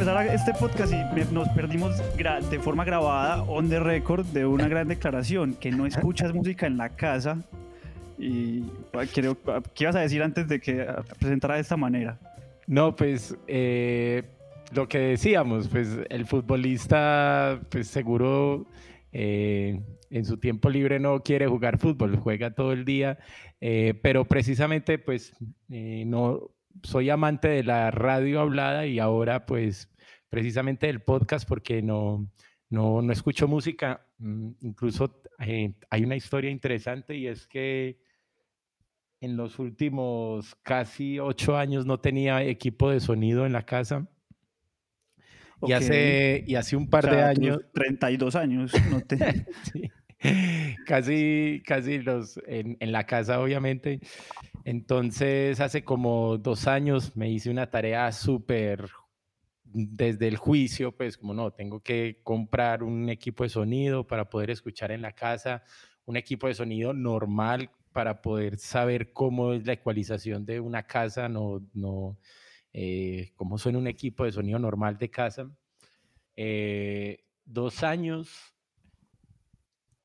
empezar este podcast y nos perdimos de forma grabada, on the record, de una gran declaración, que no escuchas música en la casa. Y ¿qué ibas a decir antes de que presentara de esta manera? No, pues eh, lo que decíamos, pues el futbolista, pues seguro eh, en su tiempo libre no quiere jugar fútbol, juega todo el día, eh, pero precisamente pues no soy amante de la radio hablada y ahora pues precisamente del podcast porque no, no, no escucho música. Mm, incluso eh, hay una historia interesante y es que en los últimos casi ocho años no tenía equipo de sonido en la casa. Y, hace, y hace un par de años... 32 años. No te... Casi, casi los, en, en la casa, obviamente. Entonces, hace como dos años me hice una tarea súper desde el juicio, pues como no, tengo que comprar un equipo de sonido para poder escuchar en la casa, un equipo de sonido normal para poder saber cómo es la ecualización de una casa, no, no, eh, cómo suena un equipo de sonido normal de casa. Eh, dos años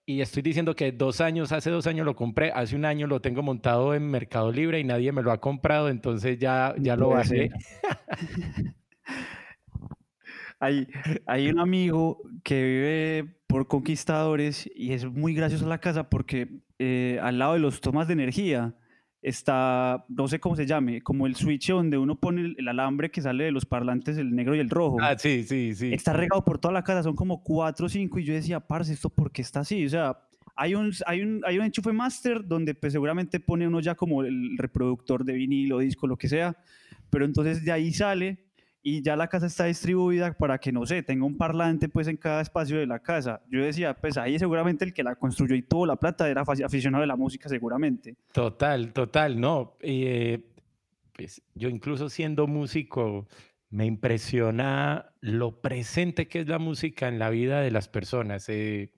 y estoy diciendo que dos años, hace dos años lo compré, hace un año lo tengo montado en Mercado Libre y nadie me lo ha comprado, entonces ya, ya lo bajé. hay, hay un amigo que vive por Conquistadores y es muy gracioso la casa porque eh, al lado de los tomas de energía está, no sé cómo se llame, como el switch donde uno pone el, alambre que sale de los parlantes, el negro y el rojo. Ah, sí, sí, sí. Está regado por toda la casa, son como cuatro o cinco, y yo decía, parce, ¿esto por qué está así? O sea, hay un, hay un, hay un enchufe master donde pues seguramente pone uno ya como el reproductor de vinilo, disco, lo que sea, pero entonces de ahí sale y ya la casa está distribuida para que, no sé, tenga un parlante pues en cada espacio de la casa. Yo decía, pues ahí seguramente el que la construyó y tuvo la plata era aficionado de la música seguramente. Total, total, no. Eh, pues yo incluso siendo músico me impresiona lo presente que es la música en la vida de las personas. Eh,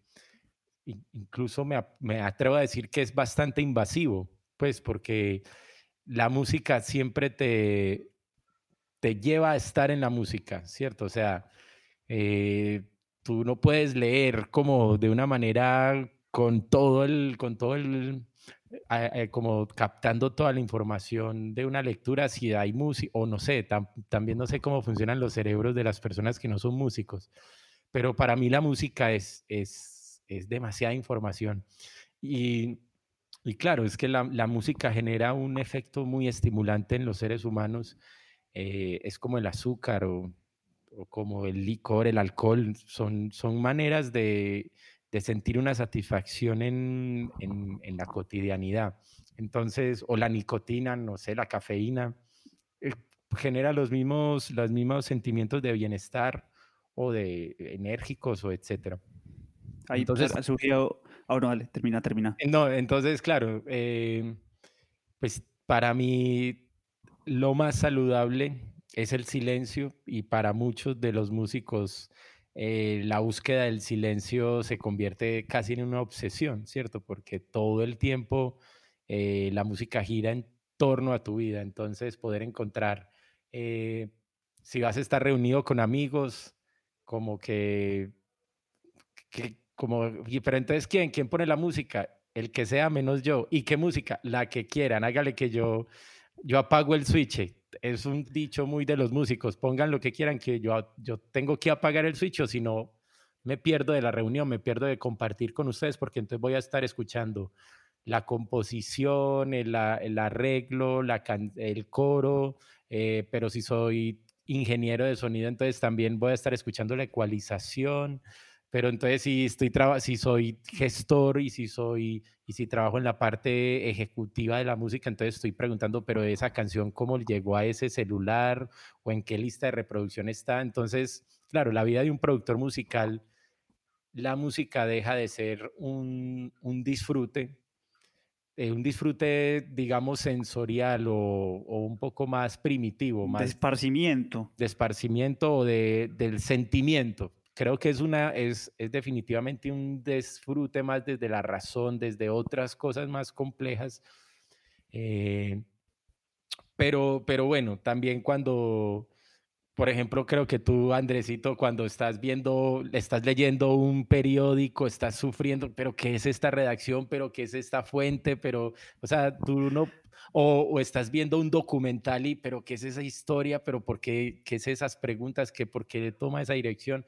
incluso me, me atrevo a decir que es bastante invasivo, pues porque la música siempre te, te lleva a estar en la música, ¿cierto? O sea, eh, tú no puedes leer como de una manera con todo el, con todo el, eh, como captando toda la información de una lectura si hay música, o no sé, también no sé cómo funcionan los cerebros de las personas que no son músicos, pero para mí la música es, es, es demasiada información. Y, y claro, es que la, la música genera un efecto muy estimulante en los seres humanos eh, es como el azúcar o, como el licor, el alcohol, son, son maneras de, sentir una satisfacción en, la cotidianidad. Entonces, o la nicotina, no sé, la cafeína, eh, genera los mismos, los mismos sentimientos de bienestar o de enérgicos o etcétera. Ahí entonces ha surgido, oh, no, dale, termina, termina. No, entonces, claro, eh, pues para mí lo más saludable es el silencio y para muchos de los músicos eh, la búsqueda del silencio se convierte casi en una obsesión, ¿cierto? Porque todo el tiempo eh, la música gira en torno a tu vida, entonces poder encontrar, eh, si vas a estar reunido con amigos, como que, que como, pero entonces ¿quién? ¿Quién pone la música? El que sea menos yo. ¿Y qué música? La que quieran, hágale que yo yo apago el switch. Es un dicho muy de los músicos. Pongan lo que quieran, que yo, yo tengo que apagar el switch o si no, me pierdo de la reunión, me pierdo de compartir con ustedes porque entonces voy a estar escuchando la composición, el, el arreglo, la el coro, eh, pero si soy ingeniero de sonido, entonces también voy a estar escuchando la ecualización, pero entonces si estoy si soy gestor y si soy y si trabajo en la parte ejecutiva de la música, entonces estoy preguntando, pero esa canción cómo llegó a ese celular o en qué lista de reproducción está. Entonces, claro, la vida de un productor musical, la música deja de ser un, un disfrute, eh, un disfrute, digamos, sensorial o, o, un poco más primitivo, más de esparcimiento. De esparcimiento o de, del sentimiento creo que es, una, es, es definitivamente un disfrute más desde la razón, desde otras cosas más complejas. Eh, pero, pero bueno, también cuando, por ejemplo, creo que tú, Andresito, cuando estás viendo, estás leyendo un periódico, estás sufriendo, pero ¿qué es esta redacción? ¿Pero qué es esta fuente? Pero, o sea, tú no, o, estás viendo un documental y, pero ¿qué es esa historia? ¿Pero por qué, qué es esas preguntas? ¿Qué, ¿Por qué toma esa dirección?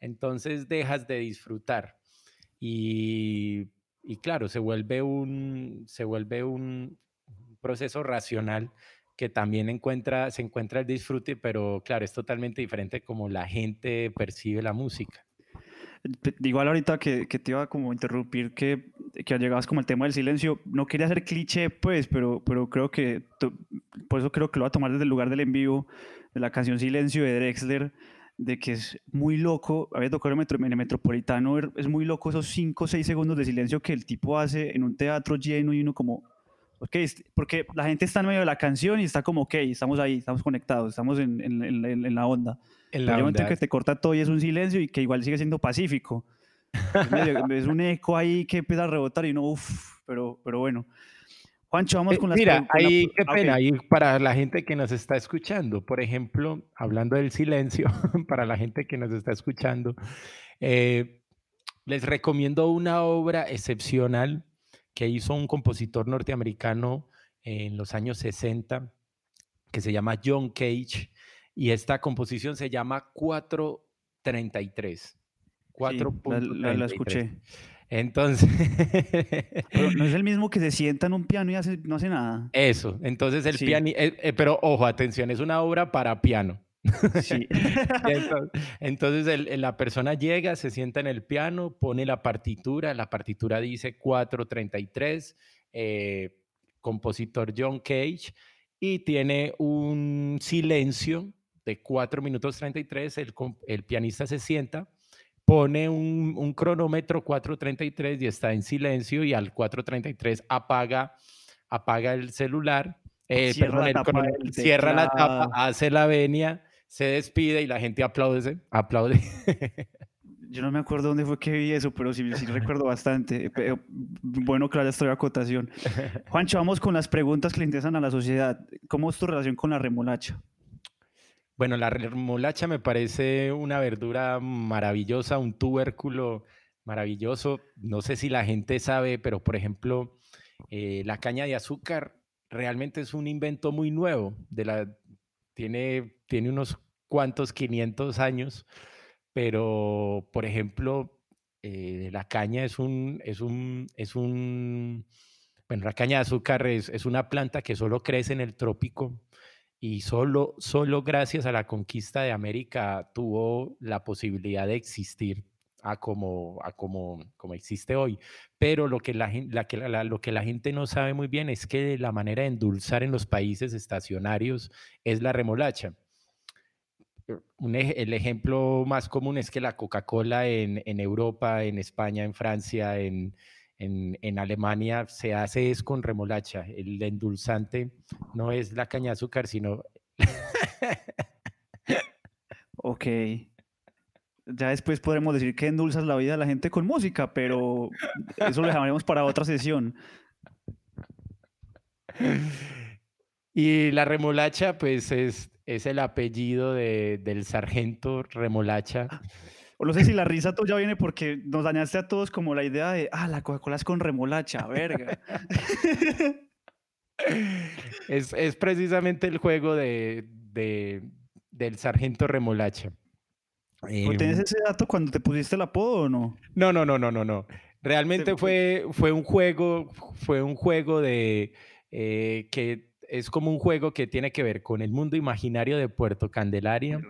Entonces dejas de disfrutar. Y, claro, se vuelve un, se vuelve un proceso racional que también encuentra, se encuentra el disfrute, pero claro, es totalmente diferente como la gente percibe la música. Igual ahorita que, que te iba a como interrumpir que, que llegabas como el tema del silencio, no quería ser cliché pues, pero, pero creo que, por eso creo que lo voy a tomar desde el lugar del en vivo, de la canción Silencio de Drexler, de que es muy loco, había tocado en el Metropolitano, es muy loco esos 5 o 6 segundos de silencio que el tipo hace en un teatro lleno y uno como, Okay, porque la gente está en medio de la canción y está como, ok, estamos ahí, estamos conectados, estamos en, en, en, la onda. En la onda. que te corta todo y es un silencio y que igual sigue siendo pacífico. es, un eco ahí que empieza a rebotar y no, uff, pero, pero bueno. Juancho, vamos eh, con las Mira, ahí, qué pena, ahí para la gente que nos está escuchando, por ejemplo, hablando del silencio, para la gente que nos está escuchando, eh, les recomiendo una obra excepcional que hizo un compositor norteamericano en los años 60 que se llama John Cage y esta composición se llama 433. 4. la, la, escuché. Entonces. no es el mismo que se sienta en un piano y no hace nada. Eso. Entonces el piano. Eh, eh, pero ojo, atención, es una obra para piano. Sí. entonces, la persona llega, se sienta en el piano, pone la partitura, la partitura dice 433, eh, compositor John Cage, y tiene un silencio de 4 minutos 33, el, el pianista se sienta, pone un, cronómetro 433 y está en silencio y al 433 apaga, apaga el celular. Eh, cierra, cierra la tapa, hace la venia se despide y la gente aplaude, aplaude. Yo no me acuerdo dónde fue que vi eso, pero sí, sí recuerdo bastante. bueno que haya estado acotación. Juancho, vamos con las preguntas que le interesan a la sociedad. ¿Cómo es tu relación con la remolacha? Bueno, la remolacha me parece una verdura maravillosa, un tubérculo maravilloso. No sé si la gente sabe, pero por ejemplo, eh, la caña de azúcar realmente es un invento muy nuevo tiene, unos cuantos 500 años, pero por ejemplo, eh, la caña es un, es un, caña de azúcar es, una planta que solo crece en el trópico y solo, solo gracias a la conquista de América tuvo la posibilidad de existir a como, a como, como existe hoy. Pero lo que la, la, la, lo que la gente no sabe muy bien es que la manera de endulzar en los países estacionarios es la remolacha. Un, el ejemplo más común es que la Coca-Cola en, en, Europa, en España, en Francia, en, en, en, Alemania se hace es con remolacha. El endulzante no es la caña de azúcar, sino... ok ya después podremos decir que endulzas la vida de la gente con música, pero eso lo dejaremos para otra sesión. Y la remolacha, pues es, es el apellido del sargento remolacha. O no sé si la risa tuya viene porque nos dañaste a todos como la idea de, ah, la Coca-Cola es con remolacha, verga. es, es, precisamente el juego de, del sargento remolacha. ¿Tienes em, ese dato cuando te pusiste el apodo o no? No, no, no, no, no, no. Realmente fue, fue un juego, fue un juego de eh, que es como un juego que tiene que ver con el mundo imaginario de Puerto Candelaria.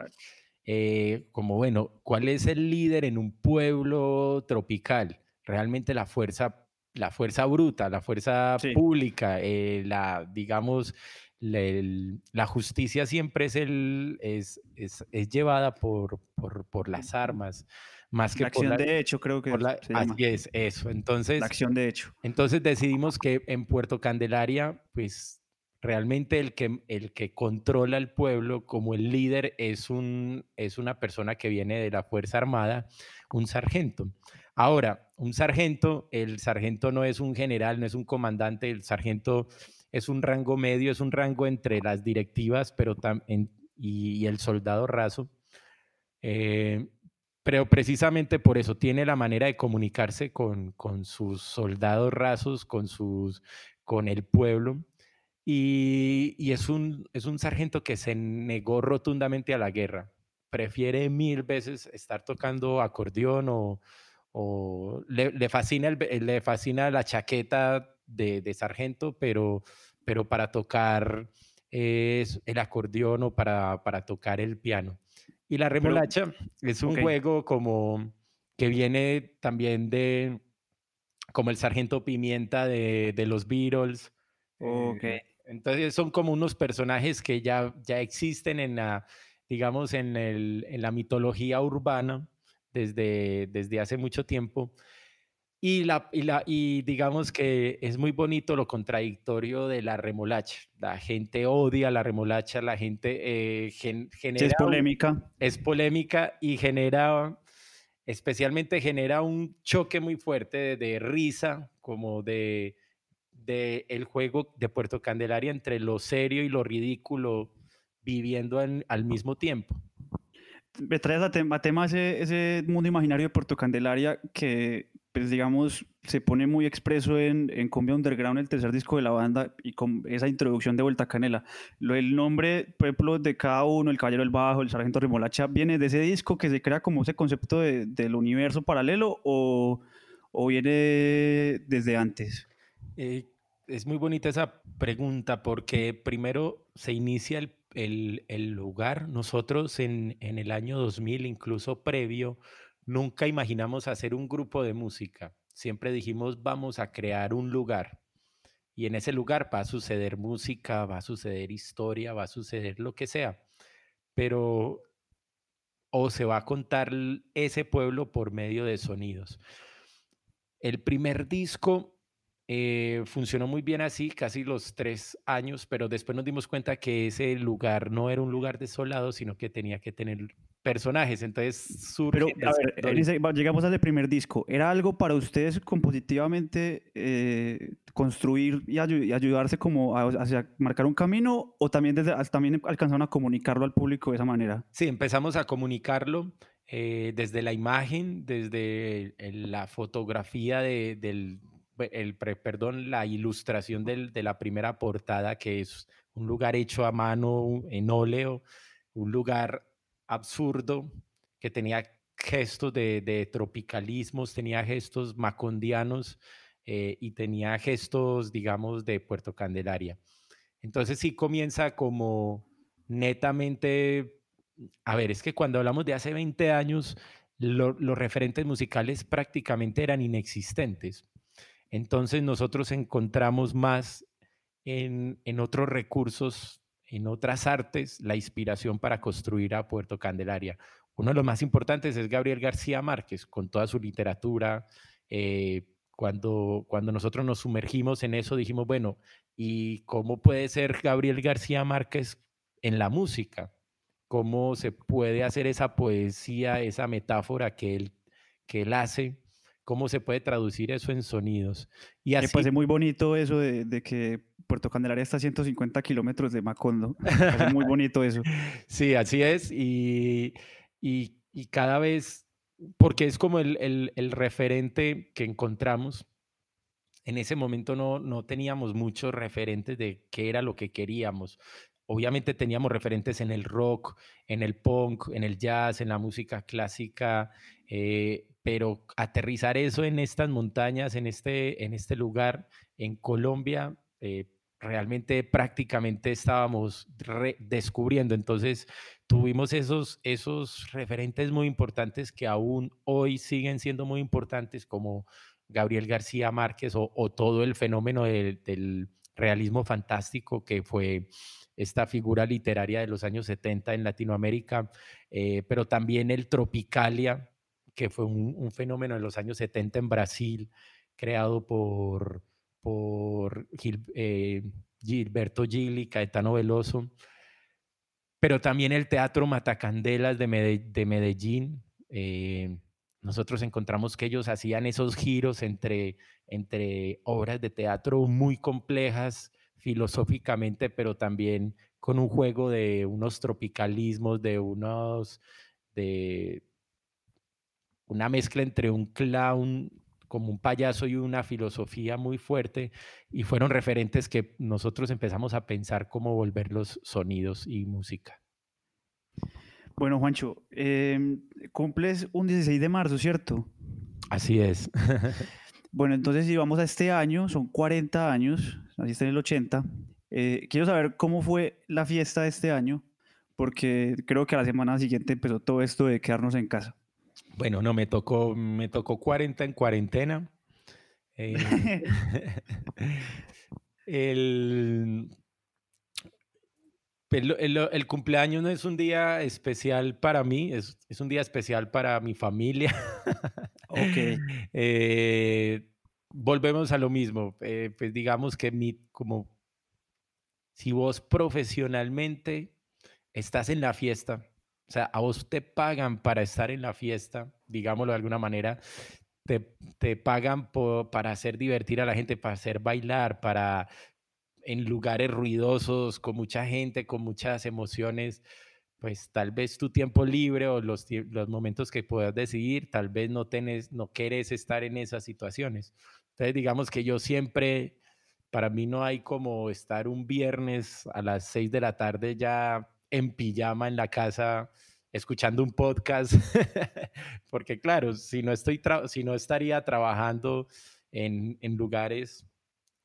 Eh, como bueno, ¿cuál es el líder en un pueblo tropical? Realmente la fuerza, la fuerza bruta, la fuerza pública, eh, la, digamos, la, justicia siempre es, el, es, es, es llevada por, por, por, las armas, más que la acción de hecho, creo que la, así es eso. Entonces, la acción de hecho. Entonces decidimos que en Puerto Candelaria, pues realmente el que, el que controla el pueblo como el líder es, un, es una persona que viene de la Fuerza Armada, un sargento. Ahora, un sargento, el sargento no es un general, no es un comandante, el sargento es un rango medio, es un rango entre las directivas, pero y, el soldado raso. Eh, pero precisamente por eso tiene la manera de comunicarse con, con sus soldados rasos, con, sus, con el pueblo. Y, y, es, un, es un sargento que se negó rotundamente a la guerra. Prefiere mil veces estar tocando acordeón o, o le, fascina el, le fascina la chaqueta de, de sargento, pero, pero para tocar es el acordeón o para, para tocar el piano. Y la remolacha es un juego como que viene también de como el Sargento Pimienta de, de los Beatles. Okay. Entonces son como unos personajes que ya, ya existen en la, digamos, en, el, en la mitología urbana desde, desde hace mucho tiempo. Y, la, y, la, y digamos que es muy bonito lo contradictorio de la remolacha. La gente odia la remolacha, la gente eh, genera... es polémica. Es polémica y genera, especialmente genera un choque muy fuerte de, risa, como de, de, el juego de Puerto Candelaria entre lo serio y lo ridículo viviendo al mismo tiempo. Me traes a, tema, a tema ese, ese mundo imaginario de Puerto Candelaria que pues digamos, se pone muy expreso en, en Cumbia Underground, el tercer disco de la banda, y con esa introducción de Vuelta Canela. Lo, el nombre, por ejemplo, de cada uno, el Caballero del Bajo, el Sargento Remolacha, ¿viene de ese disco que se crea como ese concepto de, del universo paralelo o, o viene desde antes? Eh, es muy bonita esa pregunta porque primero se inicia el, el, lugar. Nosotros en, en el año 2000, incluso previo, Nunca imaginamos hacer un grupo de música. Siempre dijimos, vamos a crear un lugar. Y en ese lugar va a suceder música, va a suceder historia, va a suceder lo que sea. Pero o se va a contar ese pueblo por medio de sonidos. El primer disco eh, funcionó muy bien así, casi los tres años, pero después nos dimos cuenta que ese lugar no era un lugar desolado, sino que tenía que tener personajes. Entonces surge. Pero, a ver, llegamos al primer disco. ¿Era algo para ustedes compositivamente eh, construir y, ayudarse como a, hacia marcar un camino o también, desde, también alcanzaron a comunicarlo al público de esa manera? Sí, empezamos a comunicarlo. Eh, desde la imagen, desde la fotografía del, el, perdón, la ilustración del, de la primera portada, que es un lugar hecho a mano en óleo, un lugar absurdo que tenía gestos de, de tropicalismos, tenía gestos macondianos eh, y tenía gestos, digamos, de Puerto Candelaria. Entonces sí comienza como netamente, a ver, es que cuando hablamos de hace 20 años, los referentes musicales prácticamente eran inexistentes. Entonces nosotros encontramos más en, otros recursos, en otras artes, la inspiración para construir a Puerto Candelaria. Uno de los más importantes es Gabriel García Márquez, con toda su literatura. Eh, cuando, cuando nosotros nos sumergimos en eso, dijimos, bueno, ¿y cómo puede ser Gabriel García Márquez en la música? ¿Cómo se puede hacer esa poesía, esa metáfora que él, que él hace? Cómo se puede traducir eso en sonidos. Y así... Me parece muy bonito eso de, que Puerto Candelaria está a 150 kilómetros de Macondo. Es muy bonito eso. Sí, así es. Y, y, y cada vez, porque es como el, el, el, referente que encontramos. En ese momento no, no teníamos muchos referentes de qué era lo que queríamos. Obviamente teníamos referentes en el rock, en el punk, en el jazz, en la música clásica, eh, pero aterrizar eso en estas montañas, en este, en este lugar, en Colombia, eh, realmente prácticamente estábamos descubriendo. Entonces tuvimos esos, esos referentes muy importantes que aún hoy siguen siendo muy importantes, como Gabriel García Márquez o, todo el fenómeno del, realismo fantástico que fue esta figura literaria de los años 70 en Latinoamérica, eh, pero también el Tropicalia, que fue un, fenómeno en los años 70 en Brasil, creado por, por eh, Gilberto Gil y Caetano Veloso, pero también el Teatro Matacandelas de, Medellín. Eh, nosotros encontramos que ellos hacían esos giros entre, entre obras de teatro muy complejas filosóficamente, pero también con un juego de unos tropicalismos, de unos, de una mezcla entre un clown como un payaso y una filosofía muy fuerte y fueron referentes que nosotros empezamos a pensar cómo volver los sonidos y música. Bueno, Juancho, em, cumples un 16 de marzo, ¿cierto? Así es. bueno, entonces si vamos a este año, son 40 años, así está en el 80. Eh, quiero saber cómo fue la fiesta de este año, porque creo que a la semana siguiente empezó todo esto de quedarnos en casa. Bueno, no, me tocó, me tocó 40 en cuarentena. Eh, el, el, cumpleaños no es un día especial para mí, es, un día especial para mi familia. ok. Eh, volvemos a lo mismo. Eh, pues digamos que mi, como si vos profesionalmente estás en la fiesta, o sea, a vos te pagan para estar en la fiesta, digámoslo de alguna manera, te, te pagan para hacer divertir a la gente, para hacer bailar, para en lugares ruidosos, con mucha gente, con muchas emociones, pues tal vez tu tiempo libre o los, los momentos que puedas decidir, tal vez no, tenés, no quieres estar en esas situaciones. Entonces, digamos que yo siempre, para mí no hay como estar un viernes a las seis de la tarde ya en pijama en la casa escuchando un podcast, porque claro, si no, estoy si no estaría trabajando en, en, lugares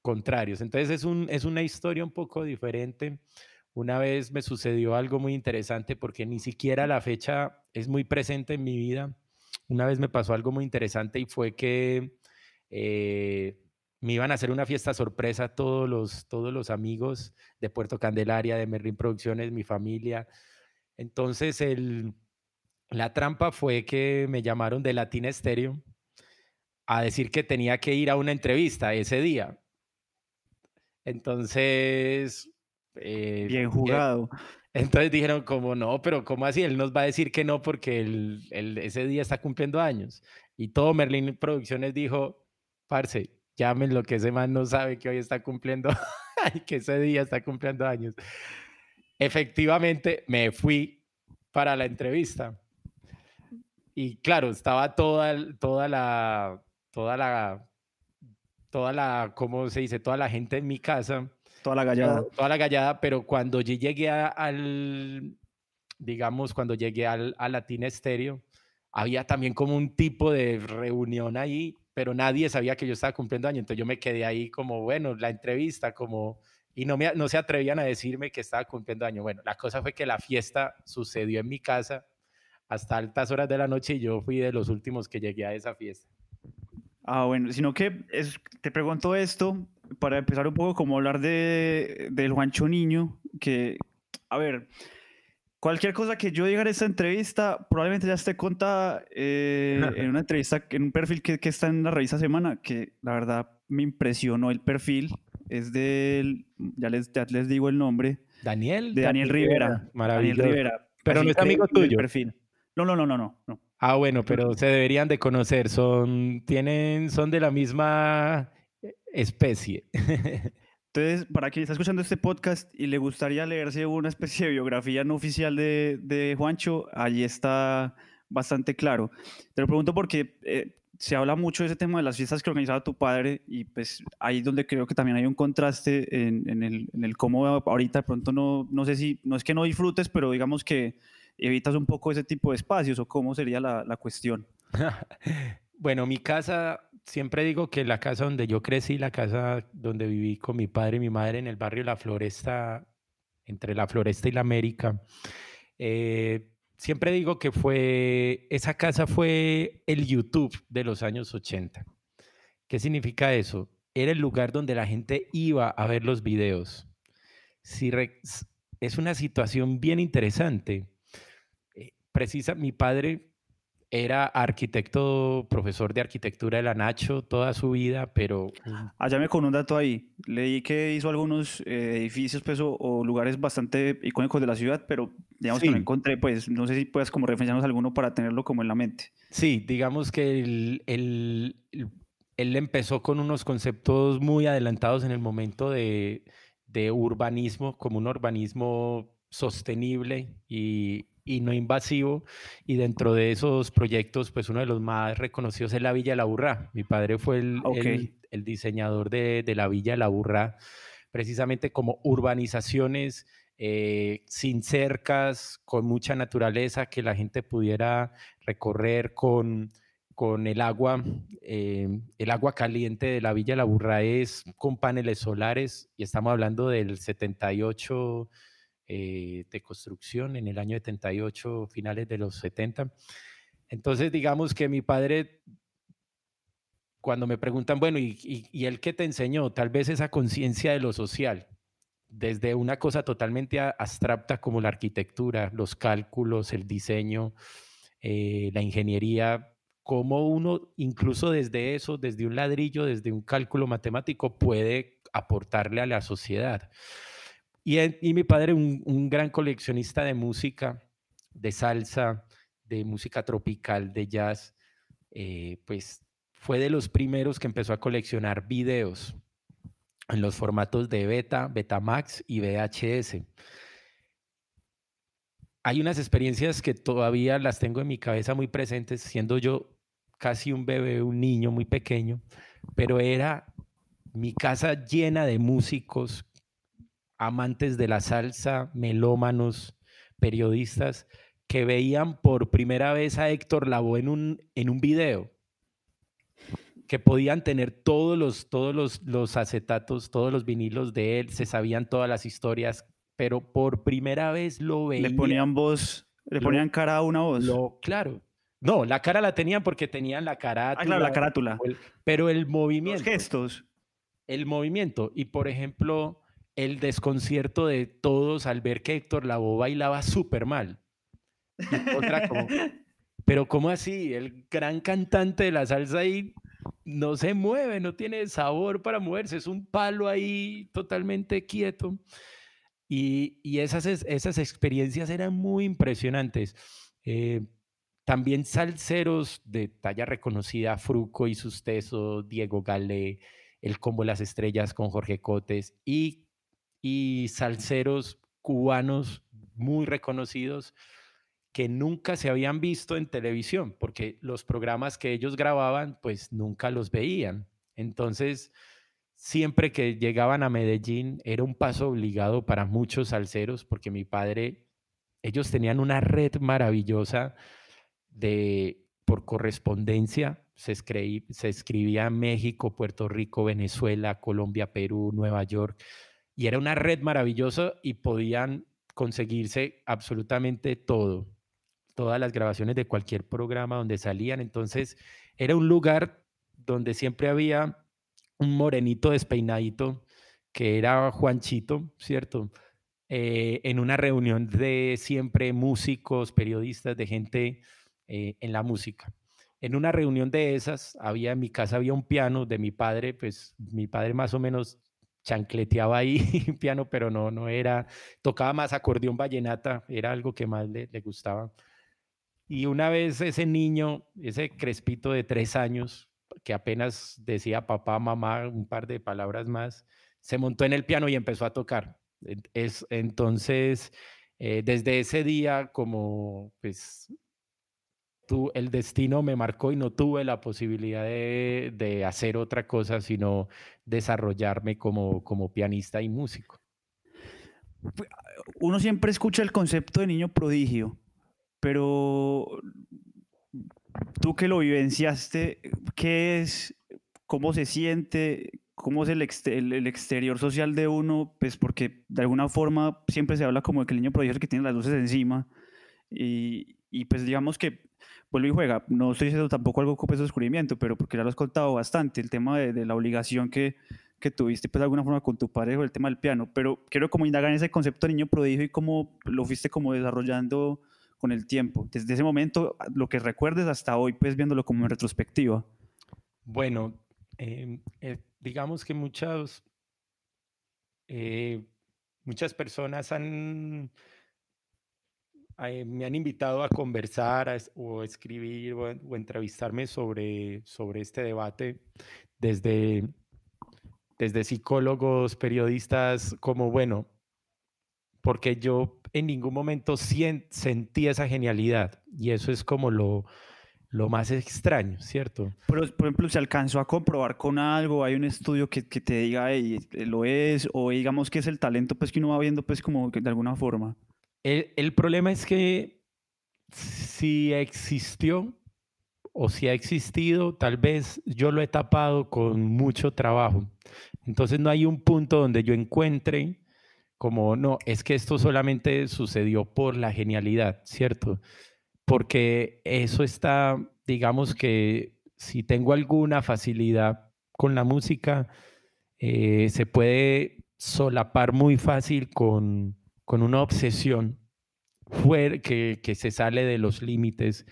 contrarios. Entonces es, un, es una historia un poco diferente. Una vez me sucedió algo muy interesante porque ni siquiera la fecha es muy presente en mi vida. Una vez me pasó algo muy interesante y fue que eh, me iban a hacer una fiesta sorpresa todos los, todos los amigos de Puerto Candelaria, de Merlin Producciones, mi familia. Entonces, el, la trampa fue que me llamaron de Latina Estéreo a decir que tenía que ir a una entrevista ese día. Entonces... Eh, Bien jugado. Entonces dijeron como no, pero ¿cómo así? Él nos va a decir que no porque él, ese día está cumpliendo años. Y todo Merlin Producciones dijo, parce, lo que ese man no sabe que hoy está cumpliendo, y que ese día está cumpliendo años. Efectivamente, me fui para la entrevista. Y claro, estaba toda, toda la, toda la, toda la, ¿cómo se dice? Toda la gente en mi casa. Toda la gallada. Toda, la gallada, pero cuando yo llegué al, digamos, cuando llegué al, a Latina Estéreo, había también como un tipo de reunión ahí pero nadie sabía que yo estaba cumpliendo año, entonces yo me quedé ahí como, bueno, la entrevista, como, y no, me, no se atrevían a decirme que estaba cumpliendo año. Bueno, la cosa fue que la fiesta sucedió en mi casa hasta altas horas de la noche y yo fui de los últimos que llegué a esa fiesta. Ah, bueno, sino que es, te pregunto esto para empezar un poco como hablar de, del Juancho Niño, que, a ver, Cualquier cosa que yo diga en esta entrevista, probablemente ya esté contada eh, en una entrevista, en un perfil que, que, está en la revista Semana, que la verdad me impresionó el perfil. Es del, ya les, ya les digo el nombre. Daniel. De Daniel, Rivera. Maravilloso. Daniel Rivera. Pero no es amigo tuyo. Perfil. No, no, no, no, no. Ah, bueno, pero se deberían de conocer. Son, tienen, son de la misma especie. Entonces, para quien está escuchando este podcast y le gustaría leerse una especie de biografía no oficial de, Juancho, allí está bastante claro. Te lo pregunto porque eh, se habla mucho de ese tema de las fiestas que organizaba tu padre y pues ahí donde creo que también hay un contraste en, en, el, en el, cómo ahorita de pronto no, no sé si, no es que no disfrutes, pero digamos que evitas un poco ese tipo de espacios o cómo sería la, la cuestión. bueno, mi casa siempre digo que la casa donde yo crecí, la casa donde viví con mi padre y mi madre en el barrio La Floresta, entre La Floresta y la América, eh, siempre digo que fue, esa casa fue el YouTube de los años 80. ¿Qué significa eso? Era el lugar donde la gente iba a ver los videos. Si es una situación bien interesante. Eh, precisa, mi padre era arquitecto, profesor de arquitectura de la Nacho toda su vida, pero... Allá con un dato ahí. Leí que hizo algunos eh, edificios pues, o, lugares bastante icónicos de la ciudad, pero digamos que no encontré, pues no sé si puedes como referenciarnos alguno para tenerlo como en la mente. Sí, digamos que él, él empezó con unos conceptos muy adelantados en el momento de, de urbanismo como un urbanismo sostenible y, no invasivo. Y dentro de esos proyectos, pues uno de los más reconocidos es la Villa La Burra. Mi padre fue el, el, diseñador de, de, la Villa La Burra, precisamente como urbanizaciones eh, sin cercas, con mucha naturaleza, que la gente pudiera recorrer con, con el agua. Eh, el agua caliente de la Villa La Burra es con paneles solares y estamos hablando del 78 eh, de construcción, en el año 78, finales de los 70. Entonces, digamos que mi padre cuando me preguntan, bueno, ¿y, y, y él qué te enseñó? Tal vez esa conciencia de lo social desde una cosa totalmente abstracta como la arquitectura, los cálculos, el diseño, eh, la ingeniería, cómo uno, incluso desde eso, desde un ladrillo, desde un cálculo matemático, puede aportarle a la sociedad. Y, mi padre, un, gran coleccionista de música, de salsa, de música tropical, de jazz, eh, pues fue de los primeros que empezó a coleccionar videos en los formatos de beta, Betamax y VHS. Hay unas experiencias que todavía las tengo en mi cabeza muy presentes, siendo yo casi un bebé, un niño muy pequeño, pero era mi casa llena de músicos, amantes de la salsa, melómanos, periodistas, que veían por primera vez a Héctor Lavoe en un, en un video que podían tener todos los, todos los, los acetatos, todos los vinilos de él, se sabían todas las historias, pero por primera vez lo veían. Le ponían voz, le ponían cara a una voz. Lo, claro. No, la cara la tenían porque tenían la carátula. Ah, claro, la carátula. pero el movimiento. Los gestos. El movimiento. Y por ejemplo, el desconcierto de todos al ver que Héctor Lavoe bailaba súper mal. Otra como, pero ¿cómo así? El gran cantante de la salsa ahí no se mueve, no tiene sabor para moverse, es un palo ahí totalmente quieto. Y, esas, esas experiencias eran muy impresionantes. Eh, también salseros de talla reconocida, Fruco y sus tesos, Diego Gale, el combo Las Estrellas con Jorge Cotes y, y salseros cubanos muy reconocidos que nunca se habían visto en televisión, porque los programas que ellos grababan, pues nunca los veían. Entonces, siempre que llegaban a Medellín, era un paso obligado para muchos salseros, porque mi padre, ellos tenían una red maravillosa de por correspondencia, se, se escribía México, Puerto Rico, Venezuela, Colombia, Perú, Nueva York, y era una red maravillosa y podían conseguirse absolutamente todo todas las grabaciones de cualquier programa donde salían. Entonces, era un lugar donde siempre había un morenito despeinadito que era Juanchito, ¿cierto? Eh, en una reunión de siempre músicos, periodistas, de gente eh, en la música. En una reunión de esas, había en mi casa había un piano de mi padre, pues mi padre más o menos chancleteaba ahí piano, pero no, no era, tocaba más acordeón vallenata, era algo que más le, gustaba. Y una vez ese niño, ese crespito de tres años, que apenas decía papá, mamá, un par de palabras más, se montó en el piano y empezó a tocar. Es, entonces, eh, desde ese día, como pues tú, el destino me marcó y no tuve la posibilidad de, de hacer otra cosa, sino desarrollarme como, como pianista y músico. Uno siempre escucha el concepto de niño prodigio pero tú que lo vivenciaste, ¿qué es, cómo se siente, cómo es el, exterior social de uno? Pues porque de alguna forma siempre se habla como de que el niño prodigio que tiene las luces encima y, y pues digamos que vuelve y juega. No estoy diciendo tampoco algo con ese descubrimiento, pero porque ya lo has contado bastante, el tema de, de la obligación que, que tuviste pues de alguna forma con tu padre o el tema del piano, pero quiero como indagar en ese concepto de niño prodigio y cómo lo fuiste como desarrollando con el tiempo? Desde ese momento, lo que recuerdes hasta hoy, pues viéndolo como en retrospectiva. Bueno, em, eh, digamos que muchas, eh, muchas personas han, eh, me han invitado a conversar o escribir o, o, entrevistarme sobre, sobre este debate desde, desde psicólogos, periodistas, como, bueno, porque yo en ningún momento sentí esa genialidad y eso es como lo, lo más extraño, ¿cierto? Pero, por ejemplo, ¿se alcanzó a comprobar con algo? ¿Hay un estudio que, que te diga, y lo es? O digamos que es el talento pues, que uno va viendo pues, como de alguna forma. El, problema es que si existió o si ha existido, tal vez yo lo he tapado con mucho trabajo. Entonces no hay un punto donde yo encuentre como, no, es que esto solamente sucedió por la genialidad, ¿cierto? Porque eso está, digamos que si tengo alguna facilidad con la música, eh, se puede solapar muy fácil con, con una obsesión que, que se sale de los límites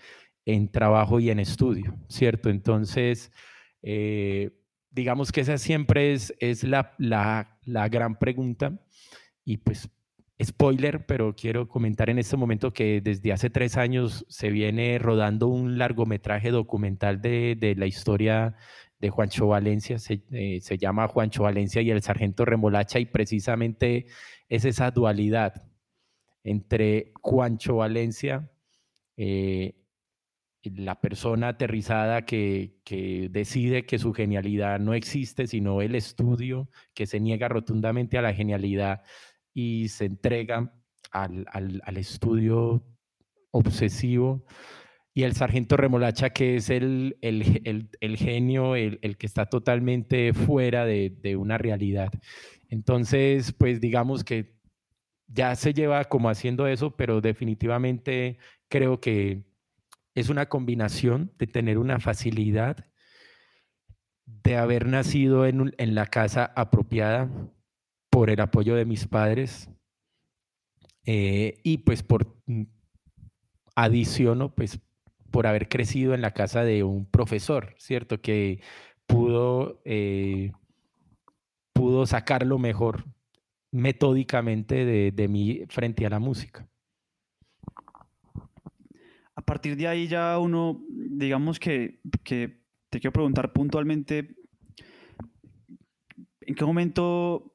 en trabajo y en estudio, ¿cierto? Entonces, eh, digamos que esa siempre es, es la, la, la, gran pregunta. Y pues, spoiler, pero quiero comentar en este momento que desde hace tres años se viene rodando un largometraje documental de, de la historia de Juancho Valencia, se, eh, se, llama Juancho Valencia y el Sargento Remolacha y precisamente es esa dualidad entre Juancho Valencia, eh, la persona aterrizada que, que, decide que su genialidad no existe, sino el estudio que se niega rotundamente a la genialidad y se entrega al, al, al estudio obsesivo. Y el sargento Remolacha, que es el, el, el, el genio, el, que está totalmente fuera de, de una realidad. Entonces, pues digamos que ya se lleva como haciendo eso, pero definitivamente creo que es una combinación de tener una facilidad, de haber nacido en, la casa apropiada por el apoyo de mis padres eh, y pues por mm, adiciono, pues por haber crecido en la casa de un profesor, ¿cierto? Que pudo, eh, pudo sacar lo mejor metódicamente de, de mí frente a la música. A partir de ahí ya uno, digamos que, que te quiero preguntar puntualmente, ¿en qué momento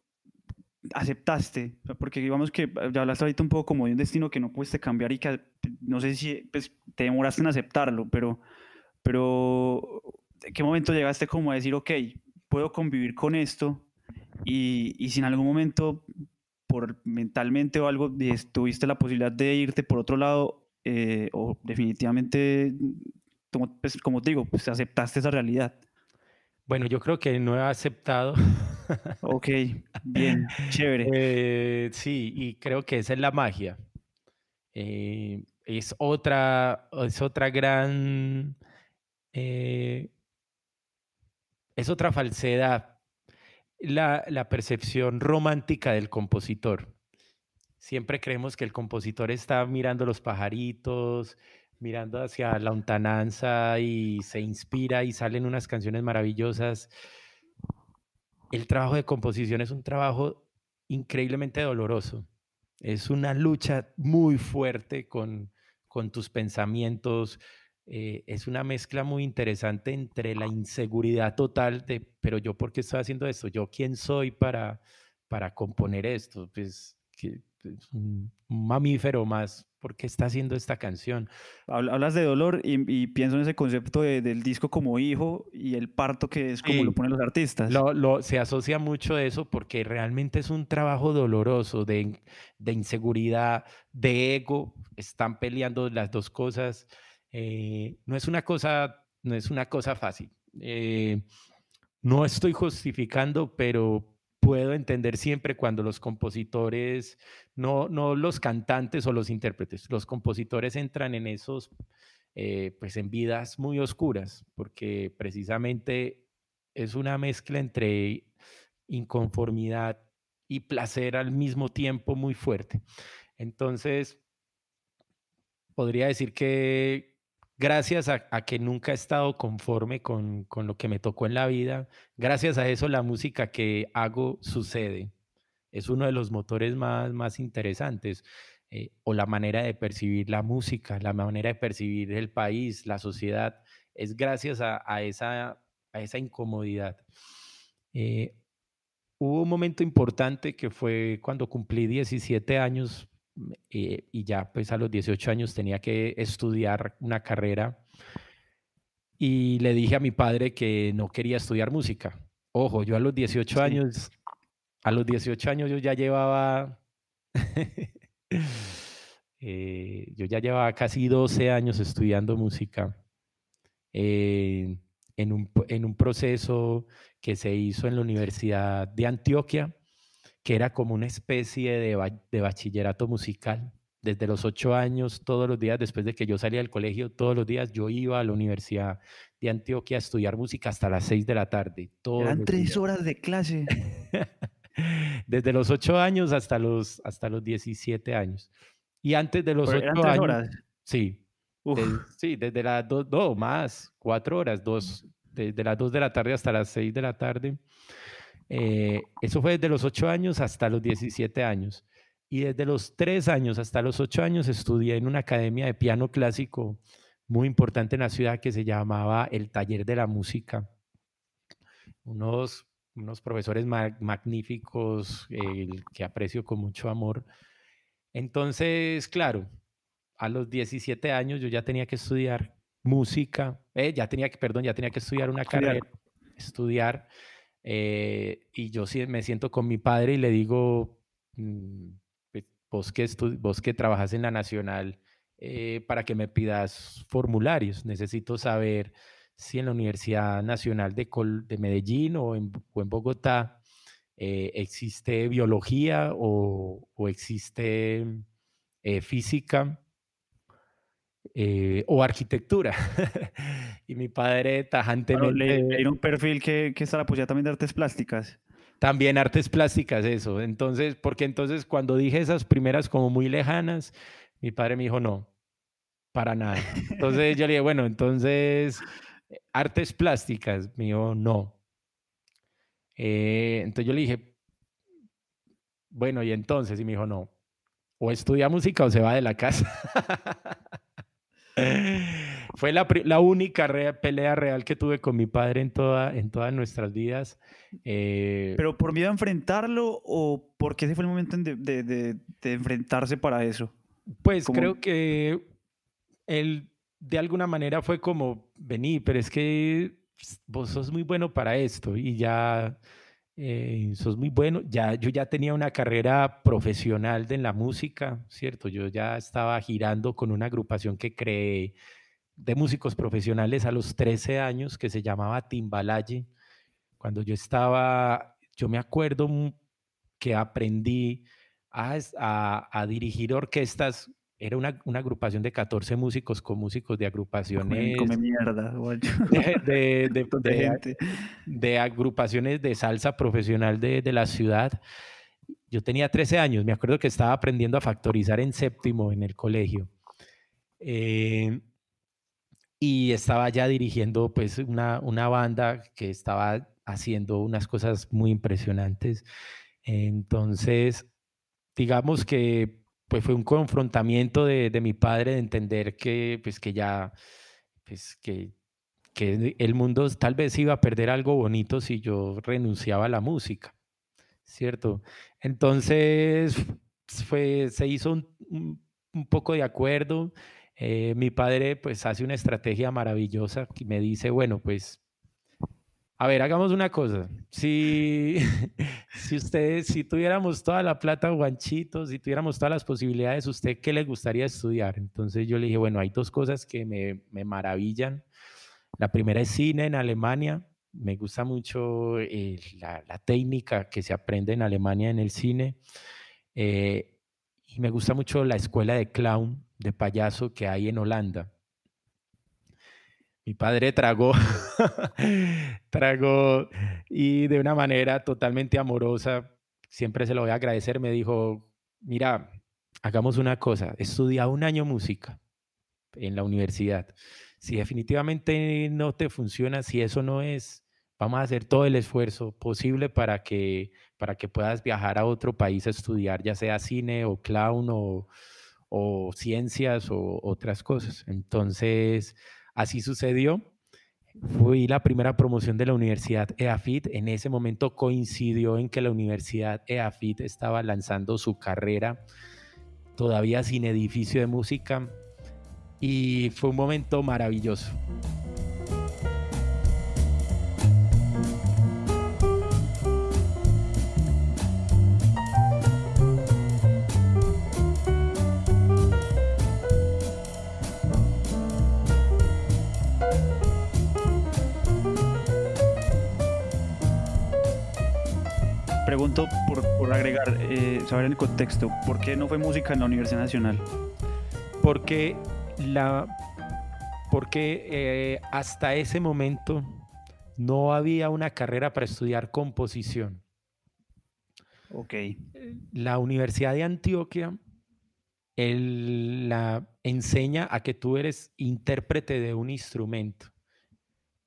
aceptaste? Porque digamos que ya hablaste ahorita un poco como de un destino que no pudiste cambiar y que no sé si pues, te demoraste en aceptarlo, pero, pero ¿en qué momento llegaste como a decir, ok, puedo convivir con esto y, y si en algún momento por mentalmente o algo tuviste la posibilidad de irte por otro lado eh, o definitivamente, como, pues, como te digo, pues aceptaste esa realidad? Bueno, yo creo que no he aceptado. ok, bien, chévere. Eh, sí, y creo que esa es la magia. Eh, es, otra, es otra gran... es otra falsedad la, la, percepción romántica del compositor. Siempre creemos que el compositor está mirando los pajaritos, mirando hacia la lontananza y se inspira y salen unas canciones maravillosas. El trabajo de composición es un trabajo increíblemente doloroso. Es una lucha muy fuerte con, con tus pensamientos, eh, es una mezcla muy interesante entre la inseguridad total de, pero yo por qué estoy haciendo esto, yo quién soy para, para componer esto, pues, un mamífero más, ¿por qué está haciendo esta canción? Hablas de dolor y, pienso en ese concepto del disco como hijo y el parto que es como lo ponen los artistas. Lo, lo, se asocia mucho a eso porque realmente es un trabajo doloroso de, de inseguridad, de ego, están peleando las dos cosas. Eh, no, es una cosa, no es una cosa fácil. Eh, no estoy justificando, pero puedo entender siempre cuando los compositores, no, no los cantantes o los intérpretes, los compositores entran en esos, eh, pues en vidas muy oscuras, porque precisamente es una mezcla entre inconformidad y placer al mismo tiempo muy fuerte. Entonces, podría decir que, gracias a, que nunca he estado conforme con, lo que me tocó en la vida, gracias a eso la música que hago sucede. Es uno de los motores más, más interesantes. Eh, o la manera de percibir la música, la manera de percibir el país, la sociedad, es gracias a, esa, a esa incomodidad. Eh, hubo un momento importante que fue cuando cumplí 17 años eh, y ya pues a los 18 años tenía que estudiar una carrera. Y le dije a mi padre que no quería estudiar música. Ojo, yo a los 18 años, a los 18 años yo ya llevaba, eh, yo ya llevaba casi 12 años estudiando música eh, en, un, en un proceso que se hizo en la Universidad de Antioquia, que era como una especie de, de bachillerato musical desde los ocho años, todos los días, después de que yo salía del colegio, todos los días yo iba a la Universidad de Antioquia a estudiar música hasta las seis de la tarde. Eran tres horas de clase. desde los ocho años hasta los, hasta los 17 años. Y antes de los ocho años. Horas? Sí. sí, desde las dos, no, más, cuatro horas, dos, desde las dos de la tarde hasta las seis de la tarde. Eh, eso fue desde los ocho años hasta los 17 años. Y desde los tres años hasta los ocho años estudié en una academia de piano clásico muy importante en la ciudad que se llamaba el Taller de la Música. Unos, unos profesores magníficos que aprecio con mucho amor. Entonces, claro, a los 17 años yo ya tenía que estudiar música, eh, ya tenía que, perdón, ya tenía que estudiar una carrera, estudiar, eh, y yo me siento con mi padre y le digo, mm, vos que, vos trabajas en la Nacional, eh, para que me pidas formularios. Necesito saber si en la Universidad Nacional de, de Medellín o en, Bogotá eh, existe biología o, existe eh, o arquitectura. y mi padre tajantemente... Bueno, un perfil que, que la posibilidad también de artes plásticas. También artes plásticas, eso. Entonces, porque entonces cuando dije esas primeras como muy lejanas, mi padre me dijo, no, para nada. Entonces yo le dije, bueno, entonces, artes plásticas, me dijo, no. Eh, entonces yo le dije, bueno, y entonces, y me dijo, no, o estudia música o se va de la casa. Fue la, la única pelea real que tuve con mi padre en, toda, en todas nuestras vidas. Eh, ¿Pero por miedo a enfrentarlo o porque ese fue el momento de, de, de, enfrentarse para eso? Pues creo que él de alguna manera fue como, vení, pero es que vos sos muy bueno para esto y ya eh, sos muy bueno. Ya, yo ya tenía una carrera profesional en la música, ¿cierto? Yo ya estaba girando con una agrupación que creé de músicos profesionales a los 13 años que se llamaba Timbalaye. Cuando yo estaba, yo me acuerdo que aprendí a, a, dirigir orquestas era una, una, agrupación de 14 músicos con músicos de agrupaciones. Come mierda, de, de, de, de, agrupaciones de salsa profesional de, la ciudad. Yo tenía 13 años, me acuerdo que estaba aprendiendo a factorizar en séptimo en el colegio. Eh, y estaba ya dirigiendo pues una, una banda que estaba haciendo unas cosas muy impresionantes. Entonces, digamos que pues fue un confrontamiento de, de, mi padre de entender que, pues que ya, pues que, que el mundo tal vez iba a perder algo bonito si yo renunciaba a la música, ¿cierto? Entonces, fue, se hizo un, poco de acuerdo. Eh, mi padre pues hace una estrategia maravillosa que me dice, bueno, pues a ver, hagamos una cosa. Si, si ustedes, si tuviéramos toda la plata, Juanchito, si tuviéramos todas las posibilidades, ¿usted qué le gustaría estudiar? Entonces yo le dije, bueno, hay dos cosas que me, me maravillan. La primera es cine en Alemania. Me gusta mucho eh, la, la, técnica que se aprende en Alemania en el cine. Eh, y me gusta mucho la escuela de clown, de payaso que hay en Holanda. Mi padre tragó, tragó y de una manera totalmente amorosa, siempre se lo voy a agradecer, me dijo, mira, hagamos una cosa, estudia un año música en la universidad. Si definitivamente no te funciona, si eso no es, vamos a hacer todo el esfuerzo posible para que, para que puedas viajar a otro país a estudiar, ya sea cine o clown o, o ciencias o otras cosas. Entonces, Así sucedió. fui la primera promoción de la Universidad EAFIT. En ese momento coincidió en que la Universidad EAFIT estaba lanzando su carrera todavía sin edificio de música y fue un momento maravilloso. Pregunto por, agregar, eh, saber en el contexto, ¿por qué no fue música en la Universidad Nacional? Porque, la, porque eh, hasta ese momento no había una carrera para estudiar composición. Ok. La Universidad de Antioquia la enseña a que tú eres intérprete de un instrumento.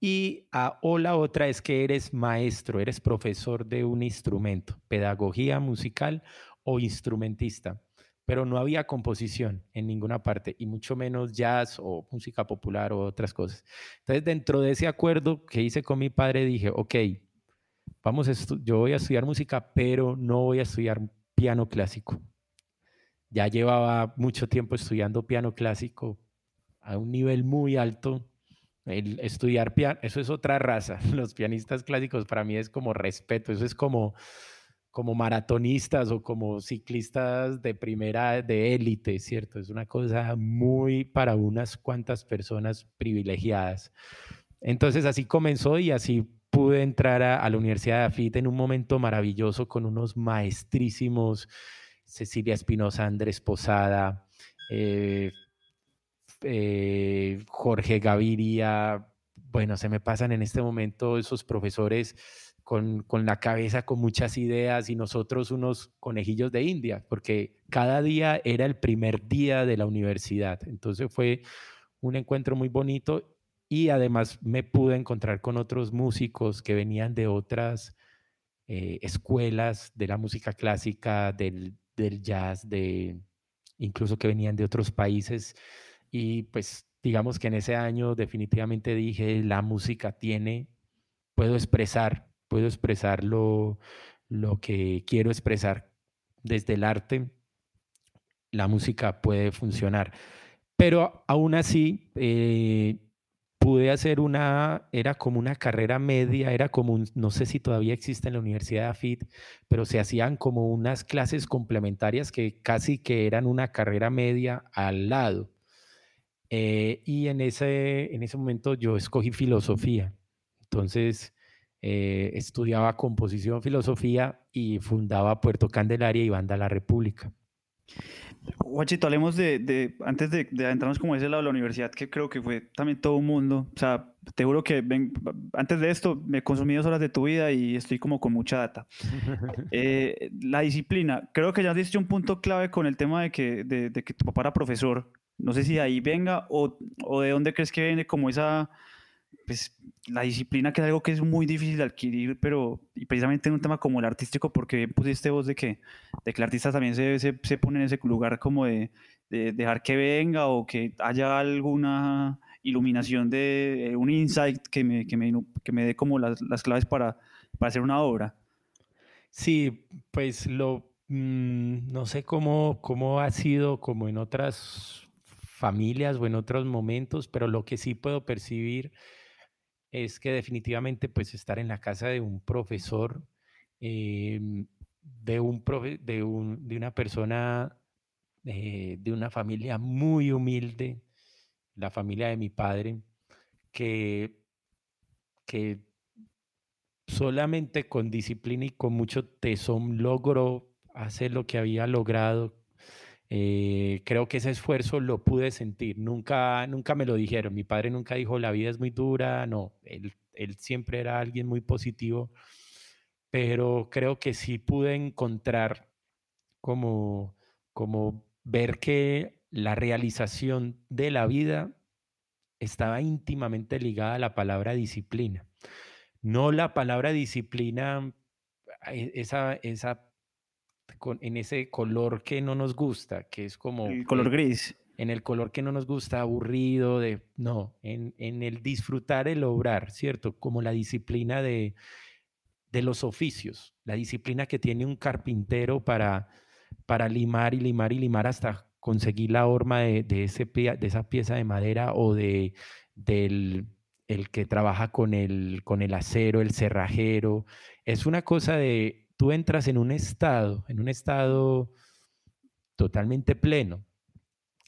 Y o la otra es que eres maestro, eres profesor de un instrumento, pedagogía musical o instrumentista, pero no había composición en ninguna parte, y mucho menos jazz o música popular o otras cosas. Entonces, dentro de ese acuerdo que hice con mi padre, dije, ok, vamos yo voy a estudiar música, pero no voy a estudiar piano clásico. Ya llevaba mucho tiempo estudiando piano clásico a un nivel muy alto el estudiar piano, eso es otra raza. Los pianistas clásicos para mí es como respeto, eso es como, como maratonistas o como ciclistas de primera, de élite, ¿cierto? Es una cosa muy para unas cuantas personas privilegiadas. Entonces así comenzó y así pude entrar a, la Universidad de Afit en un momento maravilloso con unos maestrísimos, Cecilia Espinosa, Andrés Posada, eh, eh, Jorge Gaviria, bueno, se me pasan en este momento esos profesores con, con, la cabeza con muchas ideas y nosotros unos conejillos de India, porque cada día era el primer día de la universidad. Entonces fue un encuentro muy bonito y además me pude encontrar con otros músicos que venían de otras eh, escuelas de la música clásica, del, del jazz, de incluso que venían de otros países y pues digamos que en ese año definitivamente dije, la música tiene, puedo expresar, puedo expresar lo, que quiero expresar desde el arte, la música puede funcionar. Pero aún así, eh, pude hacer una, era como una carrera media, era como, no sé si todavía existe en la Universidad de AFIT, pero se hacían como unas clases complementarias que casi que eran una carrera media al lado. Eh, y en ese, en ese momento yo escogí filosofía. Entonces eh, estudiaba composición, filosofía y fundaba Puerto Candelaria y Banda La República. Guachito, hablemos de, antes de, de, adentrarnos como ese lado de la universidad, que creo que fue también todo un mundo. O sea, te juro que antes de esto me consumí dos horas de tu vida y estoy como con mucha data. Eh, la disciplina, creo que ya has dicho un punto clave con el tema de que, de, de que tu papá era profesor no sé si de ahí venga o, o de dónde crees que viene como esa, pues la disciplina que es algo que es muy difícil de adquirir, pero y precisamente en un tema como el artístico, porque pusiste vos de que, de que el artista también se, se, se pone en ese lugar como de, de, dejar que venga o que haya alguna iluminación de un insight que me, que me, que me dé como las, las claves para, para hacer una obra. Sí, pues lo, mm, no sé cómo, cómo ha sido como en otras familias o en otros momentos, pero lo que sí puedo percibir es que definitivamente pues estar en la casa de un profesor, em, de, un de, un, de, una persona, eh, de una familia muy humilde, la familia de mi padre, que, que solamente con disciplina y con mucho tesón logró hacer lo que había logrado eh, creo que ese esfuerzo lo pude sentir. Nunca, nunca me lo dijeron. Mi padre nunca dijo la vida es muy dura. No, él, él siempre era alguien muy positivo. Pero creo que sí pude encontrar como, como ver que la realización de la vida estaba íntimamente ligada a la palabra disciplina. No la palabra disciplina, eh, esa, en ese color que no nos gusta, que es como... El color gris. en el color que no nos gusta, aburrido, de, no, en, el disfrutar el obrar, ¿cierto? Como la disciplina de, de los oficios, la disciplina que tiene un carpintero para, para limar y limar y limar hasta conseguir la horma de, ese, de esa pieza de madera o de, del el que trabaja con el, con el acero, el cerrajero. Es una cosa de, tú entras en un estado, en un estado totalmente pleno,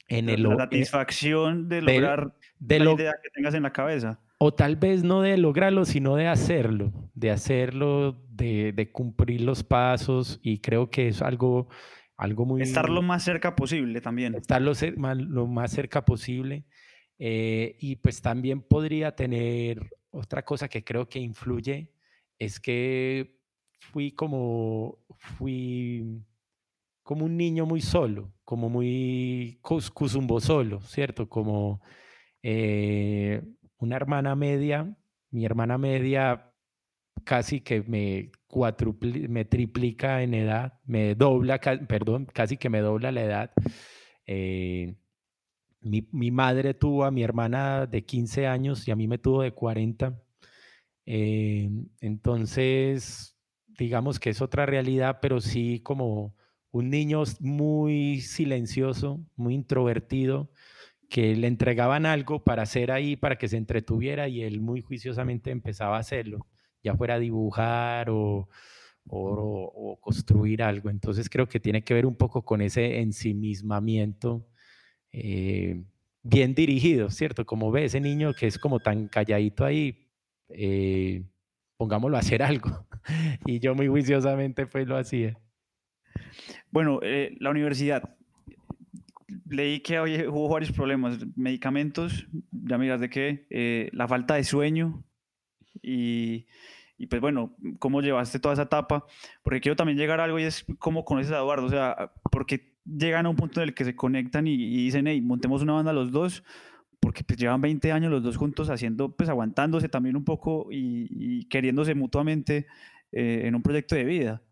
en el, la satisfacción de lograr de la idea que tengas en la cabeza. O tal vez no de lograrlo, sino de hacerlo, de hacerlo, de, de cumplir los pasos y creo que es algo, algo muy... Estar lo más cerca posible también. Estar lo, lo más cerca posible. Eh, y pues también podría tener otra cosa que creo que influye, es que fui como, fui como un niño muy solo, como muy cusumbo solo, ¿cierto? Como eh, una hermana media, mi hermana media casi que me me triplica en edad, me dobla, perdón, casi que me dobla la edad. Eh, mi, mi, madre tuvo a mi hermana de 15 años y a mí me tuvo de 40. Eh, entonces, digamos que es otra realidad, pero sí como un niño muy silencioso, muy introvertido, que le entregaban algo para hacer ahí, para que se entretuviera y él muy juiciosamente empezaba a hacerlo, ya fuera dibujar o, o, construir algo. Entonces creo que tiene que ver un poco con ese ensimismamiento eh, bien dirigido, ¿cierto? Como ve ese niño que es como tan calladito ahí, eh, pongámoslo a hacer algo. y yo muy juiciosamente pues lo hacía. Bueno, eh, la universidad. Leí que hubo varios problemas, medicamentos, ya miras de qué, eh, la falta de sueño y, y, pues bueno, ¿cómo llevaste toda esa etapa? Porque quiero también llegar a algo y es cómo conoces a Eduardo, o sea, porque llegan a un punto en el que se conectan y, dicen, hey, montemos una banda los dos, porque pues llevan 20 años los dos juntos haciendo, pues aguantándose también un poco y, queriéndose mutuamente eh, en un proyecto de vida.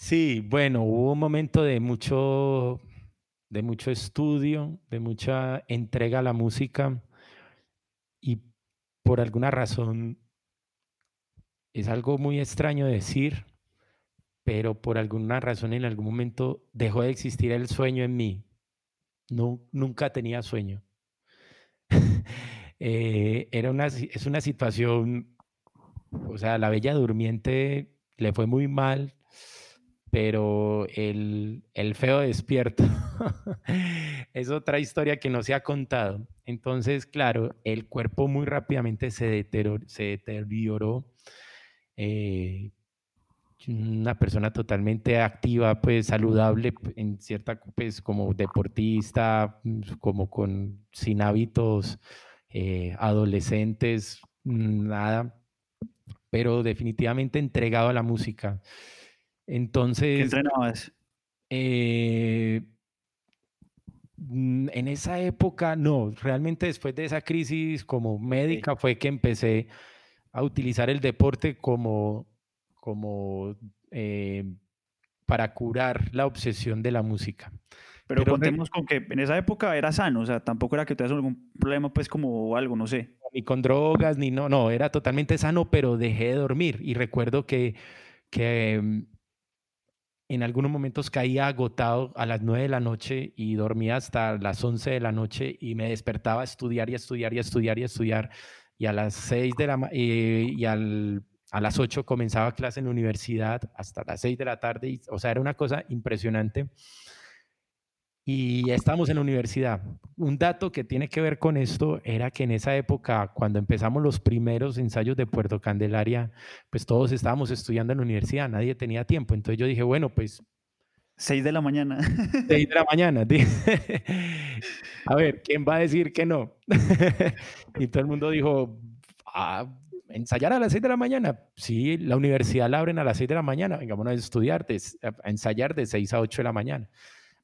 Sí, bueno, hubo un momento de mucho, de mucho estudio, de mucha entrega a la música y por alguna razón es algo muy extraño decir, pero por alguna razón en algún momento dejó de existir el sueño en mí. No, nunca tenía sueño. Eh, era una, es una situación, o sea, la bella durmiente le fue muy mal, pero el, feo despierto es otra historia que no se ha contado. Entonces, claro, el cuerpo muy rápidamente se deterioró. Se deterioró eh, una persona totalmente activa, pues saludable, en cierta, pues como deportista, mm, como con sin hábitos eh, adolescentes, nada, pero definitivamente entregado a la música. Entonces. ¿Qué entrenabas? Eh, mm, en esa época, no, realmente después de esa crisis como médica fue que empecé a utilizar el deporte como, como eh, para curar la obsesión de la música. Pero, contemos con que en esa época era sano, o sea, tampoco era que tuvieras algún problema, pues como algo, no sé. Ni con drogas, ni no, no, era totalmente sano, pero dejé de dormir. Y recuerdo que, que mm, en algunos momentos caía agotado a las 9 de la noche y dormía hasta las 11 de la noche y me despertaba a estudiar y a estudiar y a estudiar y a estudiar. Y a las 6 de la eh, y al, a las 8 comenzaba clase en la universidad hasta las 6 de la tarde. Y, o sea, era una cosa impresionante y estábamos en la universidad. Un dato que tiene que ver con esto era que en esa época, cuando empezamos los primeros ensayos de Puerto Candelaria, pues todos estábamos estudiando en la universidad, nadie tenía tiempo. Entonces yo dije, bueno, pues... Seis de la mañana. Seis de la mañana. a ver, ¿quién va a decir que no? y todo el mundo dijo, ah, ensayar a las seis de la mañana. Sí, la universidad la abren a las seis de la mañana. Venga, a estudiar, a ensayar de seis a ocho de la mañana.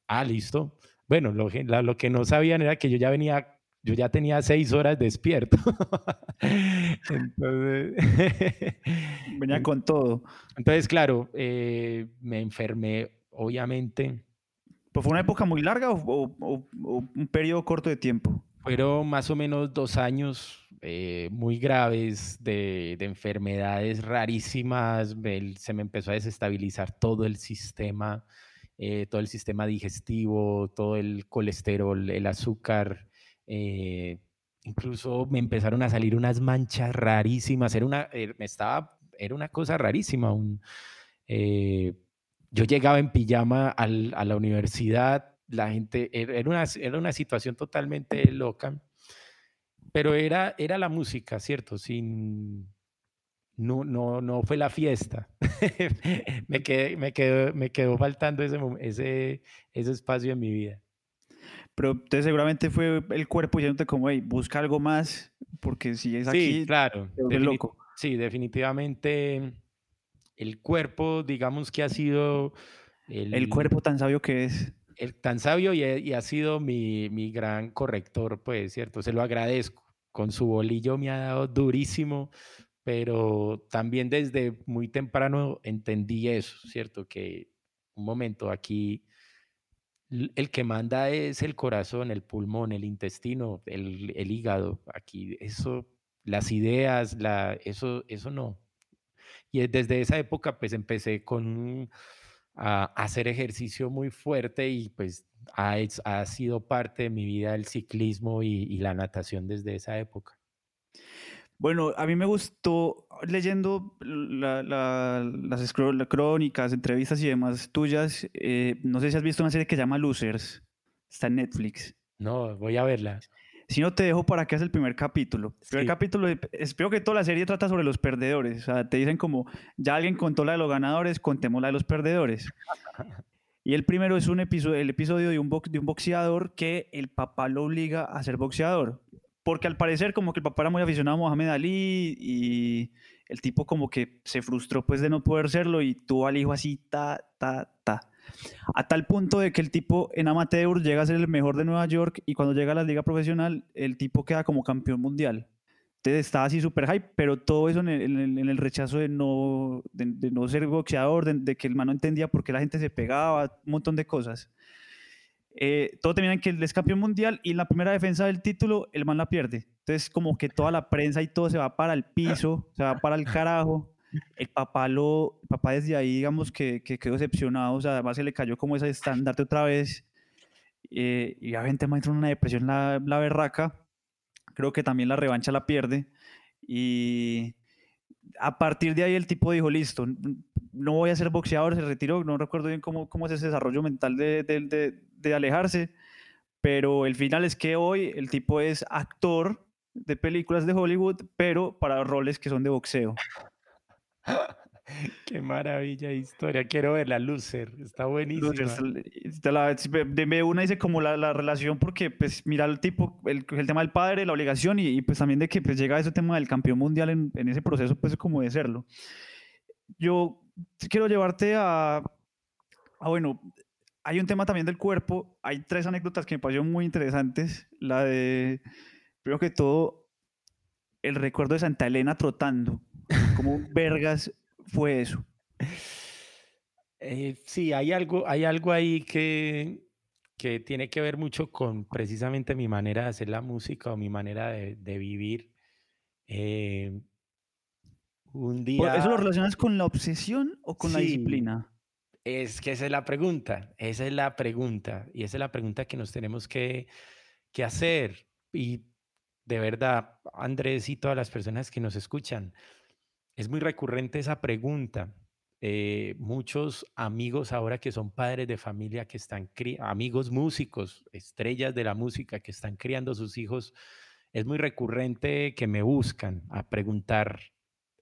Ah, listo. Bueno, lo, lo que no sabían era que yo ya venía yo ya tenía seis horas despierto. entonces, Venía con todo. Entonces, claro, eh, me enfermé, obviamente. ¿Fue una época muy larga o, un periodo corto de tiempo? Fueron más o menos dos años eh, muy graves de, enfermedades rarísimas. se me empezó a desestabilizar todo el sistema, eh, todo el sistema digestivo, todo el colesterol, el azúcar. Eh, incluso me empezaron a salir unas manchas rarísimas. Era una, me estaba, era una cosa rarísima. Yo llegaba en pijama a la universidad, la gente, era una, era una situación totalmente loca, pero era, era la música, ¿cierto? Sin, no, no, no fue la fiesta. me, quedé, me, quedó, me quedó faltando ese, ese, ese espacio en mi vida. Pero entonces seguramente fue el cuerpo diciéndote como, hey, busca algo más, porque si es aquí, sí, claro, loco. Sí, definitivamente el cuerpo, digamos que ha sido... El, cuerpo tan sabio que es. El, tan sabio y, ha sido mi, mi, gran corrector, pues, ¿cierto? Se lo agradezco. Con su bolillo me ha dado durísimo, pero también desde muy temprano entendí eso, ¿cierto? Que un momento aquí el que manda es el corazón, el pulmón, el intestino, el, el hígado. Aquí eso, las ideas, la, eso, eso no, y desde esa época pues empecé con a hacer ejercicio muy fuerte y pues ha, ha sido parte de mi vida el ciclismo y, la natación desde esa época. Bueno, a mí me gustó leyendo las crónicas, entrevistas y demás tuyas. Eh, no sé si has visto una serie que se llama Losers. Está en Netflix. No, voy a verla. Si no te dejo para que hagas el primer capítulo. El primer capítulo, espero que toda la serie trata sobre los perdedores. O sea, te dicen como, ya alguien contó la de los ganadores, contemos la de los perdedores. Y el primero es un episodio, el episodio de un, de un boxeador que el papá lo obliga a ser boxeador. Porque al parecer como que el papá era muy aficionado a Mohamed Ali y el tipo como que se frustró pues de no poder serlo y tuvo al hijo así, ta, ta, ta. A tal punto de que el tipo en amateur llega a ser el mejor de Nueva York y cuando llega a la liga profesional, el tipo queda como campeón mundial. Entonces estaba así súper hype, pero todo eso en el, rechazo de no, de, no ser boxeador, de, que el man no entendía por qué la gente se pegaba, un montón de cosas. Eh, todo termina en que él es campeón mundial y en la primera defensa del título el man la pierde. Entonces como que toda la prensa y todo se va para el piso, se va para el carajo el papá, lo, papá desde ahí, digamos que, que quedó decepcionado, o sea, además se le cayó como ese estandarte otra vez, eh, y obviamente me entró en una depresión la, la berraca, creo que también la revancha la pierde, y a partir de ahí el tipo dijo, listo, no voy a ser boxeador, se retiró, no recuerdo bien cómo, cómo es ese desarrollo mental de, de, de alejarse, pero el final es que hoy el tipo es actor de películas de Hollywood, pero para roles que son de boxeo. Qué maravilla de historia. Quiero ver la Lucer. Está buenísima. de una dice como la, la, relación, porque pues mira el tipo, el, el tema del padre, la obligación y, pues también de que pues llega ese tema del campeón mundial en, en, ese proceso, pues como de serlo. Yo quiero llevarte a, a, bueno, hay un tema también del cuerpo. Hay tres anécdotas que me parecieron muy interesantes. La de, primero que todo, el recuerdo de Santa Elena trotando. ¿Cómo vergas fue eso? Eh, sí, hay algo, hay algo ahí que, que tiene que ver mucho con precisamente mi manera de hacer la música o mi manera de, vivir. Eh, un día... ¿Eso lo relacionas con la obsesión o con la disciplina? Es que esa es la pregunta, esa es la pregunta y esa es la pregunta que nos tenemos que, que hacer. Y de verdad, Andrés y todas las personas que nos escuchan, es muy recurrente esa pregunta. Eh, muchos amigos ahora que son padres de familia, que están, amigos músicos, estrellas de la música, que están criando sus hijos, es muy recurrente que me buscan a preguntar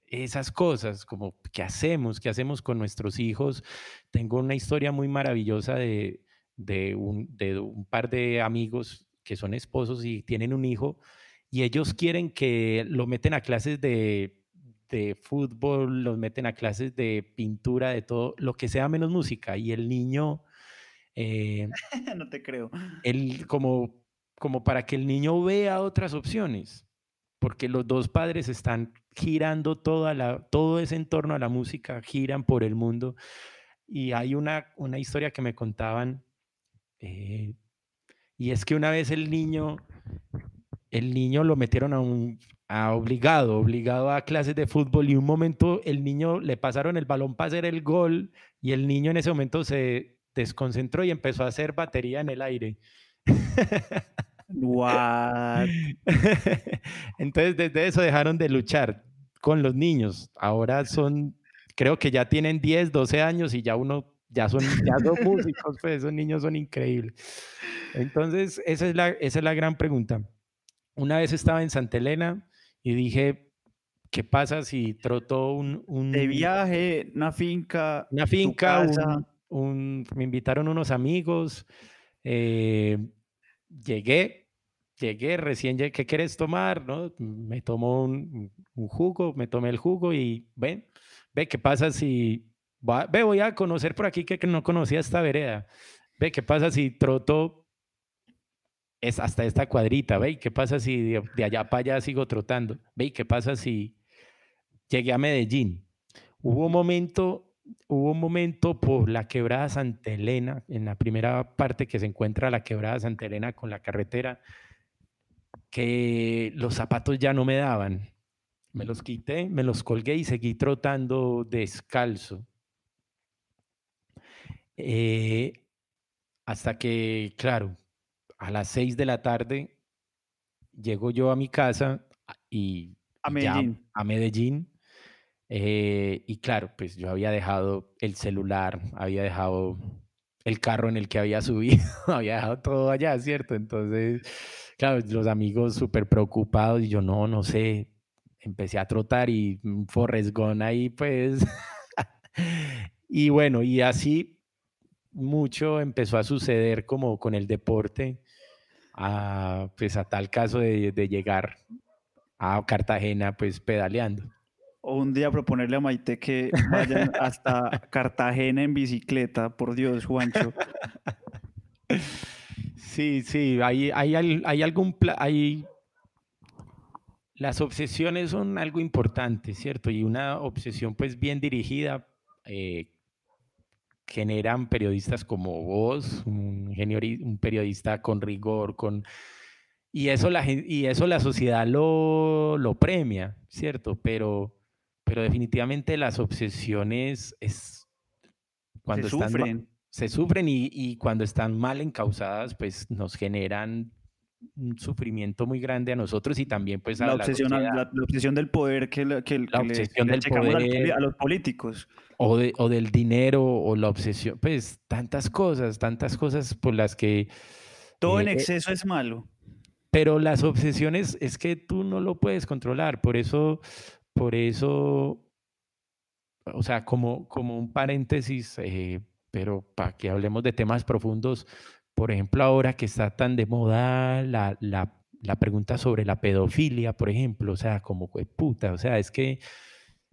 esas cosas, como qué hacemos, qué hacemos con nuestros hijos. Tengo una historia muy maravillosa de, de, un, de un par de amigos que son esposos y tienen un hijo y ellos quieren que lo meten a clases de de fútbol, los meten a clases de pintura, de todo, lo que sea menos música. Y el niño... Eh, no te creo. Él, como, como para que el niño vea otras opciones, porque los dos padres están girando toda la, todo ese entorno a la música, giran por el mundo. Y hay una, una historia que me contaban Eh, y es que una vez el niño, el niño lo metieron a un a obligado, obligado a clases de fútbol y un momento el niño le pasaron el balón para hacer el gol y el niño en ese momento se desconcentró y empezó a hacer batería en el aire. What? Entonces desde eso dejaron de luchar con los niños. Ahora son, creo que ya tienen 10, 12 años y ya uno, ya son, ya son músicos, pues esos niños son increíbles. Entonces esa es la, esa es la gran pregunta. Una vez estaba en Santa Elena y dije, ¿qué pasa si troto un... un de viaje, una finca. Una finca, un, me invitaron unos amigos, eh, llegué, llegué, recién llegué, ¿qué quieres tomar? ¿No? Me tomo un, jugo, me tomé el jugo y ven, ve, ¿qué pasa si... ve, voy a conocer por aquí que, no conocía esta vereda. Ve, ¿qué pasa si troto es hasta esta cuadrita, ¿ve? ¿Qué pasa si de, allá para allá sigo trotando? ¿Ve? ¿Qué pasa si llegué a Medellín? Hubo un momento, hubo un momento por la quebrada Santa Elena, en la primera parte que se encuentra la quebrada Santa Elena con la carretera, que los zapatos ya no me daban. Me los quité, me los colgué y seguí trotando descalzo. Eh, hasta que, claro, a las 6 de la tarde llego yo a mi casa y a Medellín. a Medellín eh, y claro, pues yo había dejado el celular, había dejado el carro en el que había subido, había dejado todo allá, ¿cierto? Entonces, claro, los amigos súper preocupados y yo no, no sé, empecé a trotar y Forrest Gump ahí pues. y bueno, y así mucho empezó a suceder como con el deporte a, pues a tal caso de, llegar a Cartagena pues pedaleando. O un día proponerle a Maite que vayan hasta Cartagena en bicicleta, por Dios, Juancho. Sí, sí, hay, hay, hay algún... Hay, las obsesiones son algo importante, ¿cierto? Y una obsesión pues bien dirigida eh, generan periodistas como vos, un, un periodista con rigor, con... Y eso la, y eso la sociedad lo, lo premia, ¿cierto? Pero, pero definitivamente las obsesiones es cuando se sufren. se sufren y, y, cuando están mal encausadas, pues nos generan un sufrimiento muy grande a nosotros y también pues a la obsesión, la, obsesión del poder que, que, la obsesión del poder. a los políticos. O, de, o del dinero o la obsesión pues tantas cosas tantas cosas por las que todo en eh, eh exceso es malo. pero las obsesiones es que tú no lo puedes controlar por eso por eso o sea como como un paréntesis eh, pero para que hablemos de temas profundos por ejemplo, ahora que está tan de moda la, la, la pregunta sobre la pedofilia, por ejemplo, o sea, como puta, o sea, es que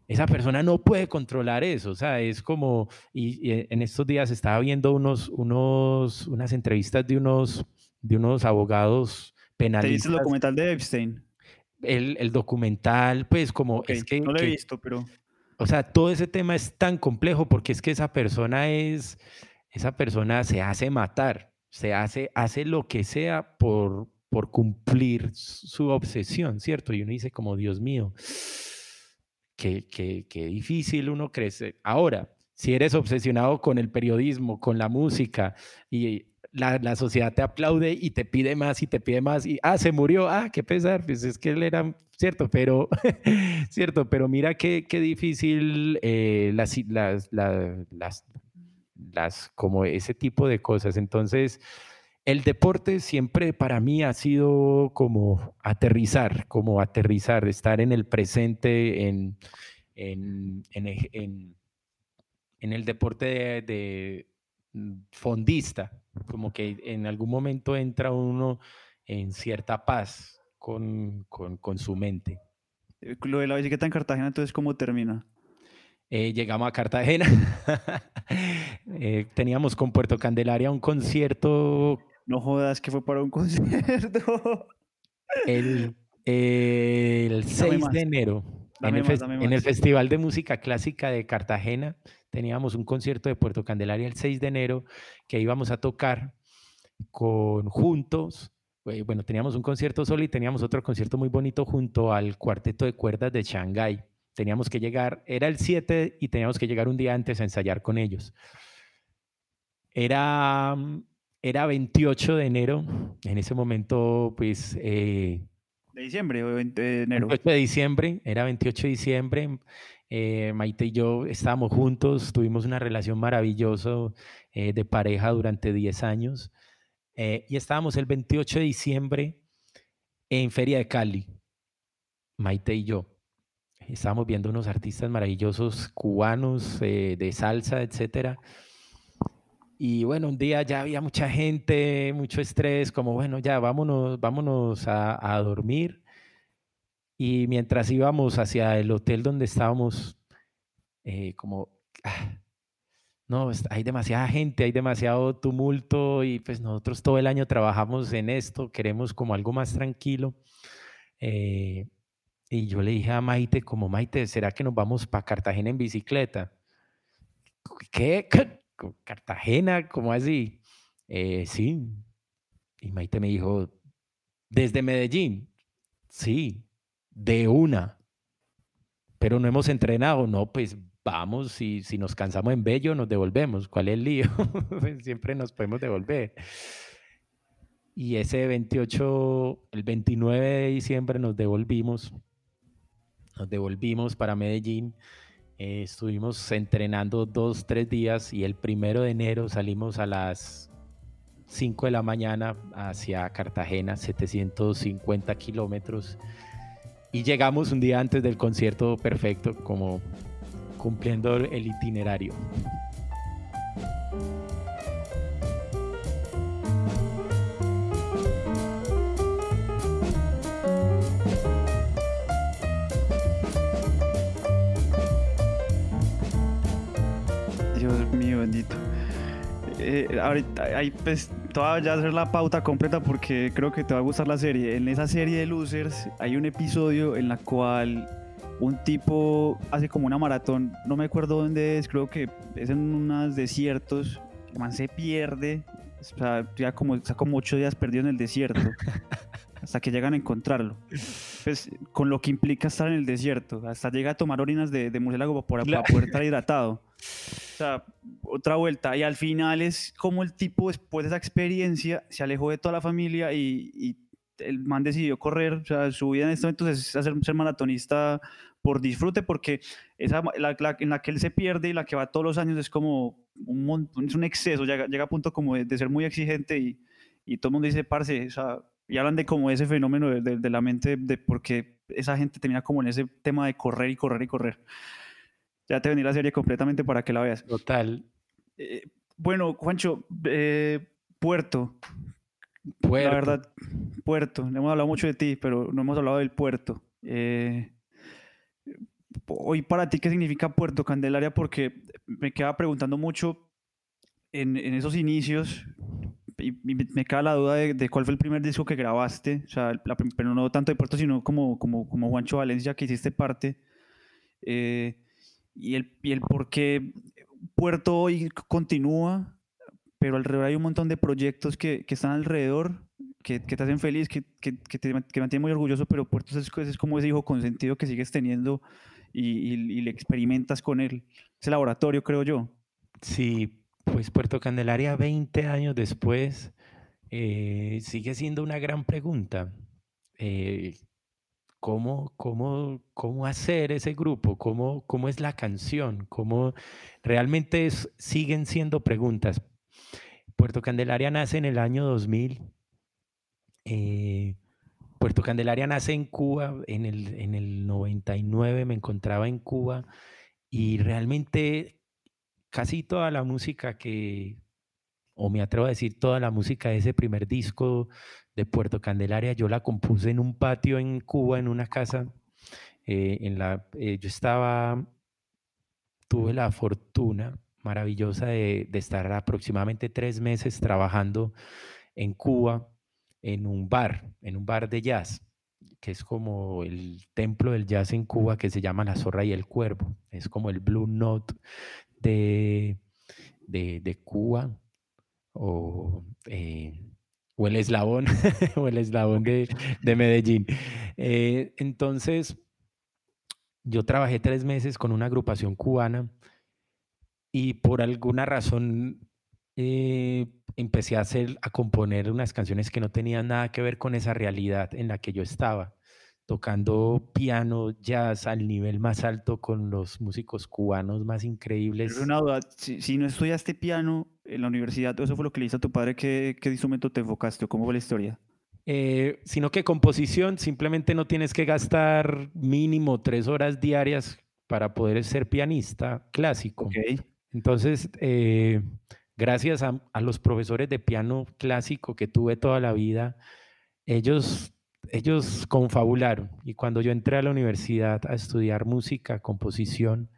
esa persona no puede controlar eso, o sea, es como, y, en estos días estaba viendo unos, unos, unas entrevistas de unos, de unos abogados penalistas. ¿Te el documental de Epstein? El, el documental, pues como es que... No lo he visto, pero... O sea, todo ese tema es tan complejo porque es que esa persona es, esa persona se hace matar, se hace, hace lo que sea por, por cumplir su obsesión, ¿cierto? Y uno dice como, Dios mío, qué, qué, qué difícil uno crece. Ahora, si eres obsesionado con el periodismo, con la música y la, la, sociedad te aplaude y te pide más y te pide más y, ah, se murió, ah, qué pesar, pues es que él era, cierto, pero, cierto, pero mira qué, qué difícil eh, las, las, como ese tipo de cosas. Entonces, el deporte siempre para mí ha sido como aterrizar, como aterrizar, estar en el presente, en, en, en, el deporte de, mm, fondista, como que en algún momento entra uno en cierta paz con, con, con su mente. Eh, lo de la bicicleta en Cartagena, entonces, ¿cómo termina? Eh, llegamos a Cartagena. Eh, teníamos con Puerto Candelaria un concierto. No jodas que fue para un concierto. El, 6 de enero. En el, Festival de Música Clásica de Cartagena teníamos un concierto de Puerto Candelaria el 6 de enero que íbamos a tocar con Juntos. eh, Bueno, teníamos un concierto solo y teníamos otro concierto muy bonito junto al cuarteto de cuerdas de Shanghái. Teníamos que llegar, era el 7 y teníamos que llegar un día antes a ensayar con ellos. Era, mm, era 28 de enero, en ese momento, pues, eh, De diciembre o de de enero. 28 de diciembre, era 28 de diciembre. eh, Maite y yo estábamos juntos, tuvimos una relación maravillosa eh, de pareja durante 10 años. eh, y estábamos el 28 de diciembre en Feria de Cali, Maite y yo. Estábamos viendo unos artistas maravillosos cubanos eh, de salsa, etcétera. Y bueno, un día ya había mucha gente, mucho estrés, como bueno, ya vámonos, vámonos a, a dormir. Y mientras íbamos hacia el hotel donde estábamos, eh, como, ah, no, hay demasiada gente, hay demasiado tumulto y pues nosotros todo el año trabajamos en esto, queremos como algo más tranquilo. eh, y yo le dije a Maite, como Maite, ¿será que nos vamos para Cartagena en bicicleta? ¿Qué? ¿Con ¿Cartagena? ¿Cómo así? "Eh, sí. Y Maite me dijo, ¿desde Medellín? Sí, de una. Pero no hemos entrenado. No, pues vamos, y si nos cansamos en Bello, nos devolvemos. ¿Cuál es el lío? Pues, Siempre nos podemos devolver. Y ese 28, el 29 de diciembre nos devolvimos. Nos devolvimos para Medellín. Eh, estuvimos entrenando dos, tres días y el primero de enero salimos a las 5 de la mañana hacia Cartagena, 750 kilómetros. Y llegamos un día antes del concierto perfecto, como cumpliendo el itinerario. Eh, ahorita, ahí pues, te voy a hacer la pauta completa porque creo que te va a gustar la serie. En esa serie de Losers hay un episodio en la cual un tipo hace como una maratón, no me acuerdo dónde es, creo que es en unos desiertos, el man se pierde, o sea, ya como, está como ocho días perdido en el desierto, hasta que llegan a encontrarlo. Pues con lo que implica estar en el desierto, hasta llega a tomar orinas de, de murciélago para, para poder estar hidratado. O sea, otra vuelta. Y al final es como el tipo, después de esa experiencia, se alejó de toda la familia y, y el man decidió correr. O sea, su vida en este momento es hacer, ser maratonista por disfrute, porque esa, la, la- en la que él se pierde y la que va todos los años es como un, mon- es un exceso. Llega, llega a punto como de, de ser muy exigente y, y todo el mundo dice, parce, o sea, y hablan de como ese fenómeno de, de- de la mente, de por qué esa gente termina como en ese tema de correr y correr y correr. Ya te vení la serie completamente para que la veas. Total. Eh, bueno, Juancho, eh, Puerto, Puerto. la verdad, Puerto, hemos hablado mucho de ti, pero no hemos hablado del puerto. Eh, hoy para ti, ¿qué significa Puerto Candelaria? Porque me quedaba preguntando mucho en, en esos inicios me queda la duda de, de cuál fue el primer disco que grabaste, o sea, pero no tanto de Puerto, sino como, como, como Juancho Valencia, que hiciste parte. Eh, y, el, y el por qué Puerto hoy continúa, pero alrededor hay un montón de proyectos que, que están alrededor, que, que te hacen feliz, que, que, te que mantienen muy orgulloso, pero Puerto es, es como ese hijo consentido que sigues teniendo y, y- y le experimentas con él. Ese laboratorio, creo yo. Sí, pues Puerto Candelaria 20 años después eh, sigue siendo una gran pregunta. Eh, ¿cómo, cómo, cómo hacer ese grupo? ¿Cómo, cómo es la canción? ¿Cómo realmente siguen siendo preguntas? Puerto Candelaria nace en el año 2000. eh, Puerto Candelaria nace en Cuba, en el, en el 99 me encontraba en Cuba y realmente casi toda la música que, o me atrevo a decir toda la música de ese primer disco de Puerto Candelaria, yo la compuse en un patio en Cuba, en una casa. eh, en la, eh, yo estaba, tuve la fortuna maravillosa de, de estar aproximadamente tres meses trabajando en Cuba en un bar, en un bar de jazz, que es como el templo del jazz en Cuba que se llama La Zorra y el Cuervo. Es como el Blue Note de, de, de Cuba. o, eh, o el eslabón, o el eslabón de, de Medellín. Eh, entonces, yo trabajé tres meses con una agrupación cubana y por alguna razón eh, empecé a hacer, a componer unas canciones que no tenían nada que ver con esa realidad en la que yo estaba, tocando piano, jazz al nivel más alto con los músicos cubanos más increíbles. Pero una duda, si, si no estudiaste piano en la universidad, ¿eso fue lo que le hizo a tu padre? ¿Qué, qué instrumento te enfocaste o cómo fue la historia? Eh, sino que composición simplemente no tienes que gastar mínimo tres horas diarias para poder ser pianista clásico. Ok. Entonces, eh, gracias a, a los profesores de piano clásico que tuve toda la vida, ellos, ellos confabularon. Y cuando yo entré a la universidad a estudiar música, composición,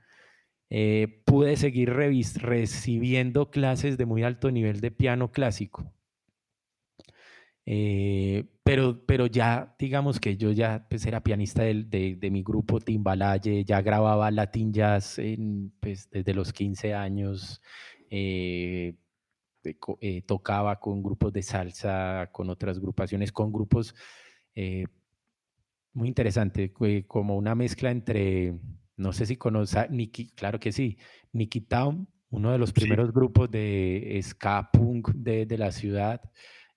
eh, pude seguir recibiendo clases de muy alto nivel de piano clásico. Eh, pero, pero ya, digamos que yo ya pues, era pianista del- de, de mi grupo Timbalaye, ya grababa Latin Jazz en, pues, desde los 15 años, eh, de eh, tocaba con grupos de salsa, con otras agrupaciones, con grupos eh, muy interesante, como una mezcla entre, no sé si conoces, a Nicky, claro que sí, Nicky Town, uno de los Sí. primeros grupos de ska punk de, de la ciudad.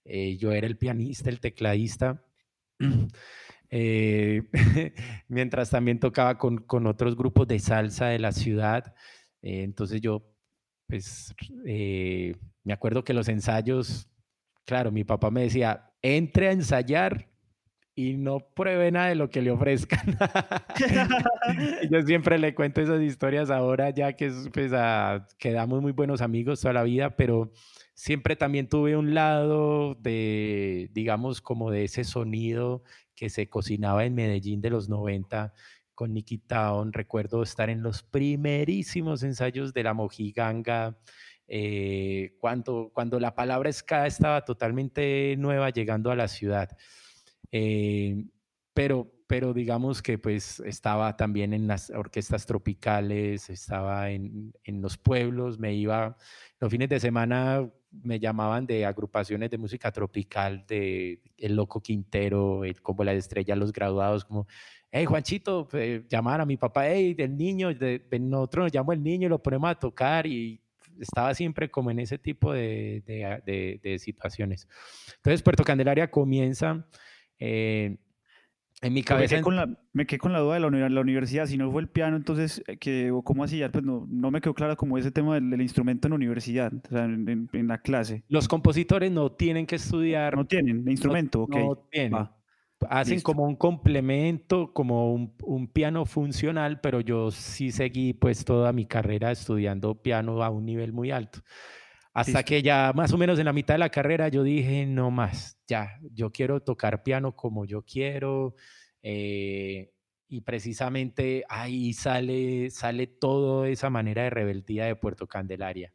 Eh, yo era el pianista, el tecladista. eh, mientras también tocaba con, con otros grupos de salsa de la ciudad. Eh, entonces yo, pues, eh, me acuerdo que los ensayos, claro, mi papá me decía, entre a ensayar y no pruebe nada de lo que le ofrezcan. Yo siempre le cuento esas historias ahora, ya que es, pues, ah, quedamos muy buenos amigos toda la vida, pero siempre también tuve un lado de, digamos, como de ese sonido que se cocinaba en Medellín de los 90 con Nicky Town. Recuerdo estar en los primerísimos ensayos de la Mojiganga, eh, cuando, cuando la palabra ska estaba totalmente nueva llegando a la ciudad. Eh, pero, pero digamos que pues estaba también en las orquestas tropicales, estaba en, en los pueblos, me iba, los fines de semana me llamaban de agrupaciones de música tropical, de El Loco Quintero, el- como La Estrella, Los Graduados, como, hey Juanchito, eh, llamar a mi papá, hey, del niño, de, de nosotros nos llamo el niño y lo ponemos a tocar y estaba siempre como en ese tipo de, de- de- de situaciones. Entonces Puerto Candelaria comienza... eh, en mi Pero me cabeza, quedé con la, me quedé con la duda de la, uni- la universidad. Si no fue el piano, entonces, eh, que, o ¿cómo hacía? Pues no, no me quedó claro como ese tema del, del instrumento en la universidad, o sea, en, en- en la clase. los compositores no tienen que estudiar, No tienen no, instrumento, ok. no tienen. Hacen listo. como un complemento, como un, un piano funcional, pero yo sí seguí pues toda mi carrera estudiando piano a un nivel muy alto. Hasta Listo. que ya más o menos en la mitad de la carrera yo dije, no más, ya, yo quiero tocar piano como yo quiero. eh, y precisamente ahí sale, sale toda esa manera de rebeldía de Puerto Candelaria,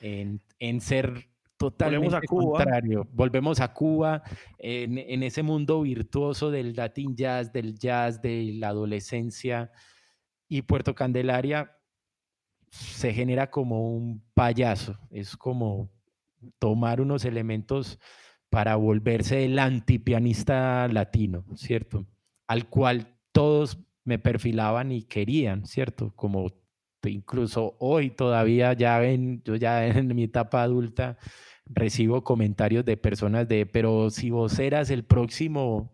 en, en ser Volvemos a totalmente Cuba. contrario. Volvemos a Cuba, en, en ese mundo virtuoso del Latin jazz, del jazz, de la adolescencia. Y Puerto Candelaria se genera como un payaso, es como tomar unos elementos para volverse el antipianista latino, ¿cierto? Al cual todos me perfilaban y querían, ¿cierto? Como incluso hoy todavía ya ven, yo ya en mi etapa adulta recibo comentarios de personas de, pero si vos eras el próximo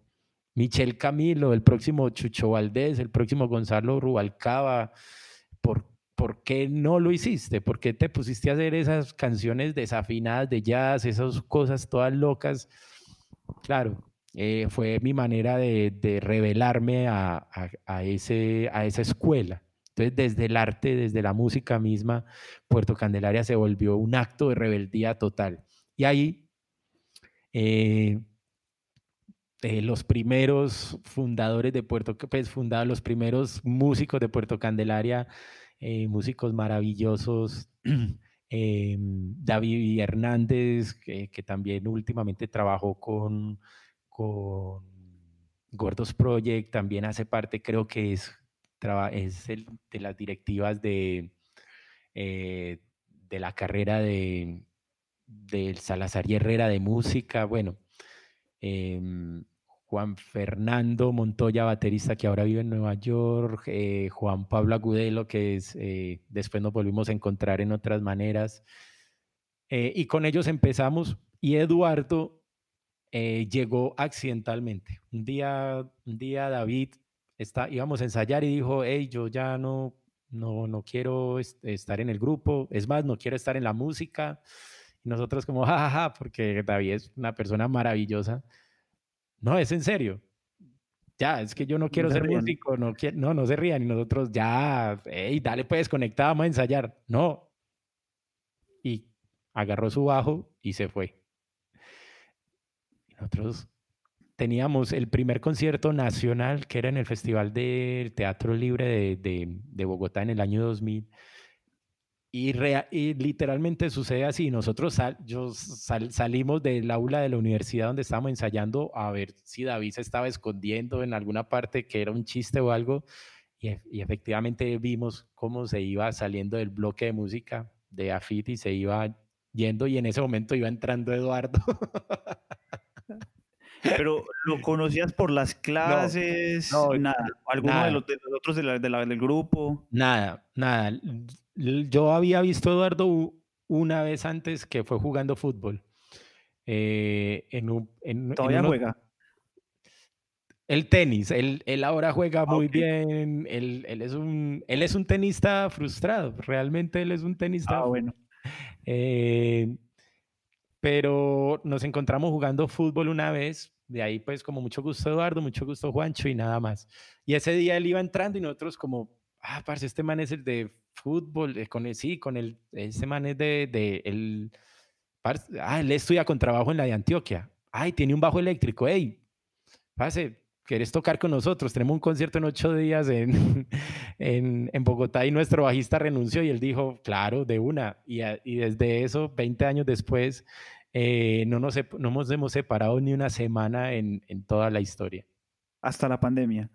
Michel Camilo, el próximo Chucho Valdés, el próximo Gonzalo Rubalcaba, ¿por, ¿por qué no lo hiciste? ¿Por qué te pusiste a hacer esas canciones desafinadas de jazz, esas cosas todas locas? Claro, eh, fue mi manera de, de revelarme a, a- a ese, a esa escuela. Entonces, desde el arte, desde la música misma, Puerto Candelaria se volvió un acto de rebeldía total. Y ahí, eh, eh, los primeros fundadores de Puerto, pues fundados, los primeros músicos de Puerto Candelaria, eh, músicos maravillosos, eh, David Hernández, que, también últimamente trabajó con, con Gordos Project, también hace parte, creo que es, es el, de las directivas de, eh, de la carrera de, del Salazar y Herrera de música, bueno, em, Juan Fernando Montoya, baterista que ahora vive en Nueva York, eh, Juan Pablo Agudelo, que es, eh, después nos volvimos a encontrar en otras maneras. Eh, y con ellos empezamos y Eduardo llegó accidentalmente. Un día, un día David está, íbamos a ensayar y dijo, hey, yo ya no, no, no quiero estar en el grupo, es más, no quiero estar en la música. Y nosotros como, jajaja, porque David es una persona maravillosa. No, es en serio. Ya, es que yo no quiero ser músico, no, no, no se rían. Y nosotros, ya, hey, dale pues, conectado, vamos a ensayar. No. Y agarró su bajo y se fue. Y nosotros teníamos el primer concierto nacional que era en el Festival del Teatro Libre de, de, de Bogotá en el año 2000 y, literalmente sucede así. Nosotros yo salimos del aula de la universidad donde estábamos ensayando a ver si David se estaba escondiendo en alguna parte que era un chiste o algo. Y, y efectivamente vimos cómo se iba saliendo del bloque de música de Afit y se iba yendo y en ese momento iba entrando Eduardo. Pero lo conocías por las clases, no, nada, alguno De, los, otros del grupo. Nada, nada. Yo había visto a Eduardo una vez antes que fue jugando fútbol. Eh, en ¿Todavía juega? El tenis, él, él ahora juega ah, muy bien, él, él, es un, él es un tenista frustrado, realmente él es un tenista. Ah, bueno. Eh, pero nos encontramos jugando fútbol una vez, de ahí pues como mucho gusto Eduardo, mucho gusto Juancho y nada más. Y ese día él iba entrando y nosotros como, ah, parce, este man es el de fútbol, eh, con el, sí, con el, ese man es de, de el, ah, él estudia con trabajo en la de Antioquia. Ay, tiene un bajo eléctrico, hey, pase, ¿quieres tocar con nosotros? Tenemos un concierto en ocho días en, en, en, Bogotá y nuestro bajista renunció y él dijo, claro, de una. Y, y desde eso, 20 años después, eh, no, nos, no nos hemos separado ni una semana en, en toda la historia. Hasta la pandemia.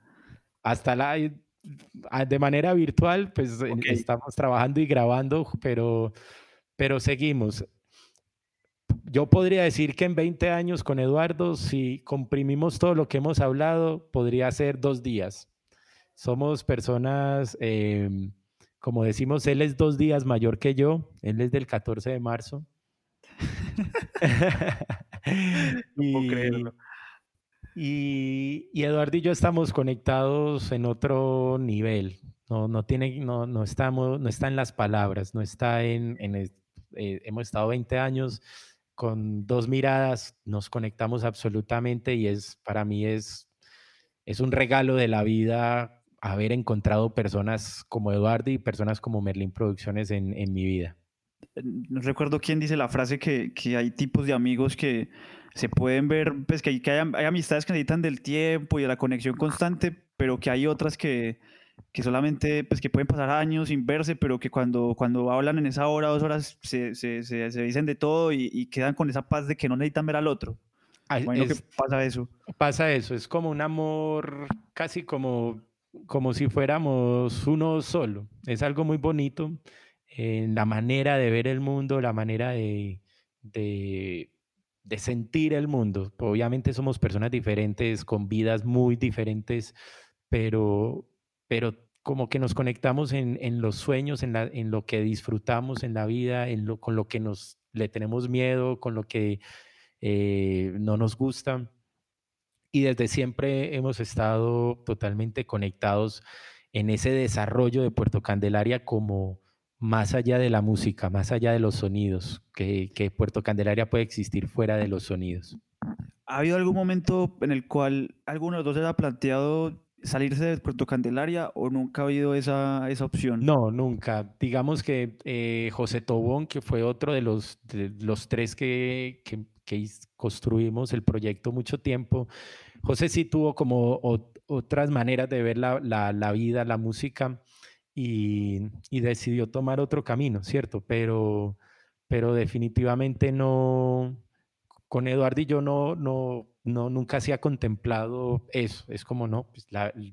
Hasta la, de manera virtual, pues estamos trabajando y grabando, pero, pero seguimos. Yo podría decir que en 20 años con Eduardo, si comprimimos todo lo que hemos hablado, podría ser dos días. Somos personas, em, como decimos, él es dos días mayor que yo, él es del 14 de marzo. no puedo creerlo. Y, Eduardo y yo estamos conectados en otro nivel. No, no, tiene, no, no, estamos, no está en las palabras, no está en... eh, hemos estado 20 años con dos miradas, nos conectamos absolutamente y es para mí es, es un regalo de la vida haber encontrado personas como Eduardo y personas como Merlin Producciones en, en mi vida. No recuerdo quién dice la frase que, que hay tipos de amigos que se pueden ver, pues que, hay, que hay, amistades que necesitan del tiempo y de la conexión constante, pero que hay otras que, que solamente, pues que pueden pasar años sin verse, pero que cuando, cuando hablan en esa hora, dos horas, se, se, se, dicen de todo y, quedan con esa paz de que no necesitan ver al otro. pasa eso. Pasa eso, es como un amor casi como, como si fuéramos uno solo. Es algo muy bonito en la manera de ver el mundo, la manera de, de de sentir el mundo. Obviamente somos personas diferentes, con vidas muy diferentes, pero, pero como que nos conectamos en, en los sueños, en, la, en, lo que disfrutamos en la vida, en lo, con lo que nos, le tenemos miedo, con lo que eh, no nos gusta. Y desde siempre hemos estado totalmente conectados en ese desarrollo de Puerto Candelaria como, más allá de la música, más allá de los sonidos, que, Puerto Candelaria puede existir fuera de los sonidos. ¿Ha habido algún momento en el cual alguno de los dos ha planteado salirse de Puerto Candelaria o nunca ha habido esa, esa opción? No, nunca. Digamos que eh, José Tobón, que fue otro de los, los tres que, que, construimos el proyecto mucho tiempo, José sí tuvo como otras maneras de ver la, la, la vida, la música y, decidió tomar otro camino, ¿cierto? Pero, pero definitivamente no, con Eduardo y yo no, no, no, nunca se ha contemplado eso. Es como, no, pues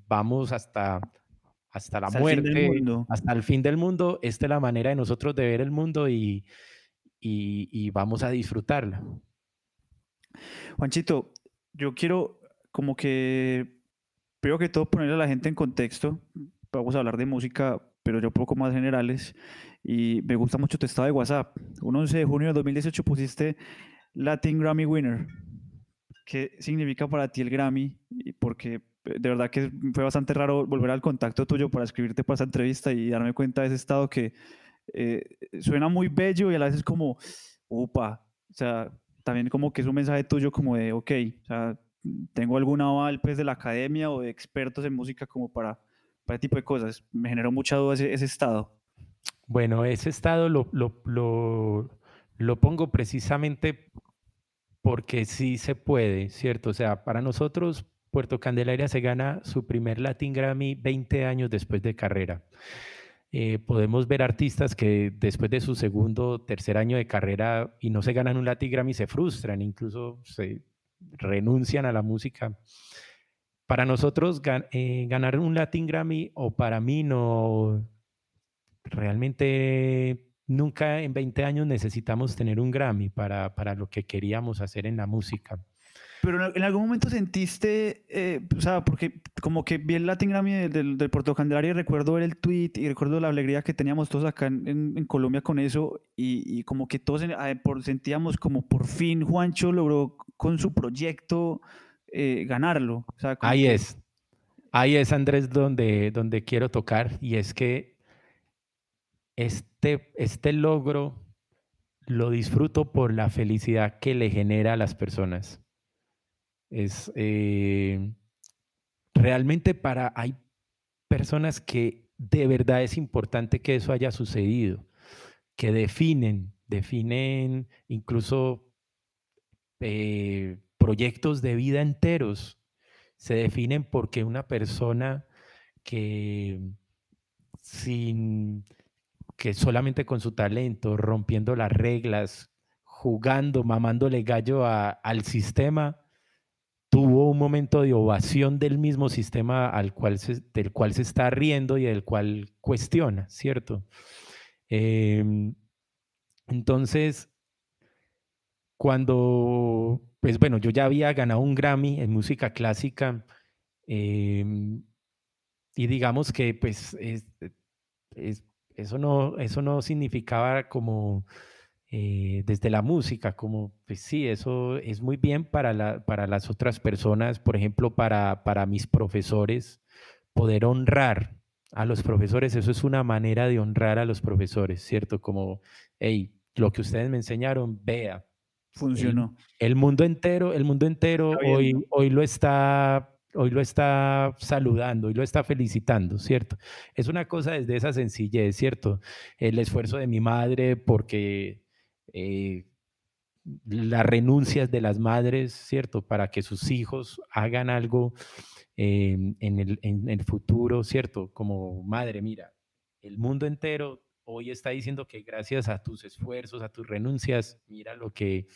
vamos hasta, hasta la muerte, hasta el fin del mundo. Esta es la manera de nosotros de ver el mundo y, y, vamos a disfrutarla. Juanchito, yo quiero como que, primero que todo, ponerle a la gente en contexto. Vamos a hablar de música, pero yo poco más generales. Y me gusta mucho tu estado de WhatsApp. Un 11 de junio de 2018 pusiste Latin Grammy Winner. ¿Qué significa para ti el Grammy? Porque de verdad que fue bastante raro volver al contacto tuyo para escribirte para esa entrevista y darme cuenta de ese estado que eh, suena muy bello y a la vez es como, upa, o sea, también como que es un mensaje tuyo como de, ok, o sea, tengo algún aval pues de la academia o de expertos en música como para, para ese tipo de cosas. Me generó mucha duda ese, ese estado. Bueno, ese estado lo, lo, lo, lo pongo precisamente porque sí se puede, ¿cierto? O sea, para nosotros Puerto Candelaria se gana su primer Latin Grammy 20 años después de carrera. Eh, podemos ver artistas que después de su segundo, tercer año de carrera y no se ganan un Latin Grammy se frustran, incluso se renuncian a la música. Para nosotros eh, ganar un Latin Grammy o para mí no, realmente nunca en 20 años necesitamos tener un Grammy para, para lo que queríamos hacer en la música. Pero en algún momento sentiste, eh, o sea, porque como que vi el Latin Grammy del, del Puerto Candelaria y recuerdo ver el tweet y recuerdo la alegría que teníamos todos acá en, en Colombia con eso y, y, como que todos por, sentíamos como por fin Juancho logró con su proyecto eh, ganarlo. O sea, Ahí es. Ahí es, Andrés, donde, donde quiero tocar y es que este, este logro lo disfruto por la felicidad que le genera a las personas. Es eh, realmente para, hay personas que de verdad es importante que eso haya sucedido, que definen, definen incluso eh, proyectos de vida enteros, se definen porque una persona que sin que solamente con su talento, rompiendo las reglas, jugando, mamándole gallo al sistema, tuvo un momento de ovación del mismo sistema al cual del cual se está riendo y del cual cuestiona, ¿cierto? Em, entonces, cuando, pues bueno, yo ya había ganado un Grammy en música clásica em, y digamos que pues eso, no, eso no significaba como eh, desde la música, como pues sí, eso es muy bien para las otras personas, por ejemplo, para, para mis profesores, poder honrar a los profesores, eso es una manera de honrar a los profesores, ¿cierto? Como, hey, lo que ustedes me enseñaron, vea. Funcionó. El, mundo entero, el mundo entero hoy, hoy lo está hoy lo está saludando, hoy lo está felicitando, ¿cierto? Es una cosa desde esa sencillez, ¿cierto? El esfuerzo de mi madre porque eh, las renuncias de las madres, ¿cierto? Para que sus hijos hagan algo en, el, en, el, futuro, ¿cierto? Como madre, mira, el mundo entero hoy está diciendo que gracias a tus esfuerzos, a tus renuncias, mira lo que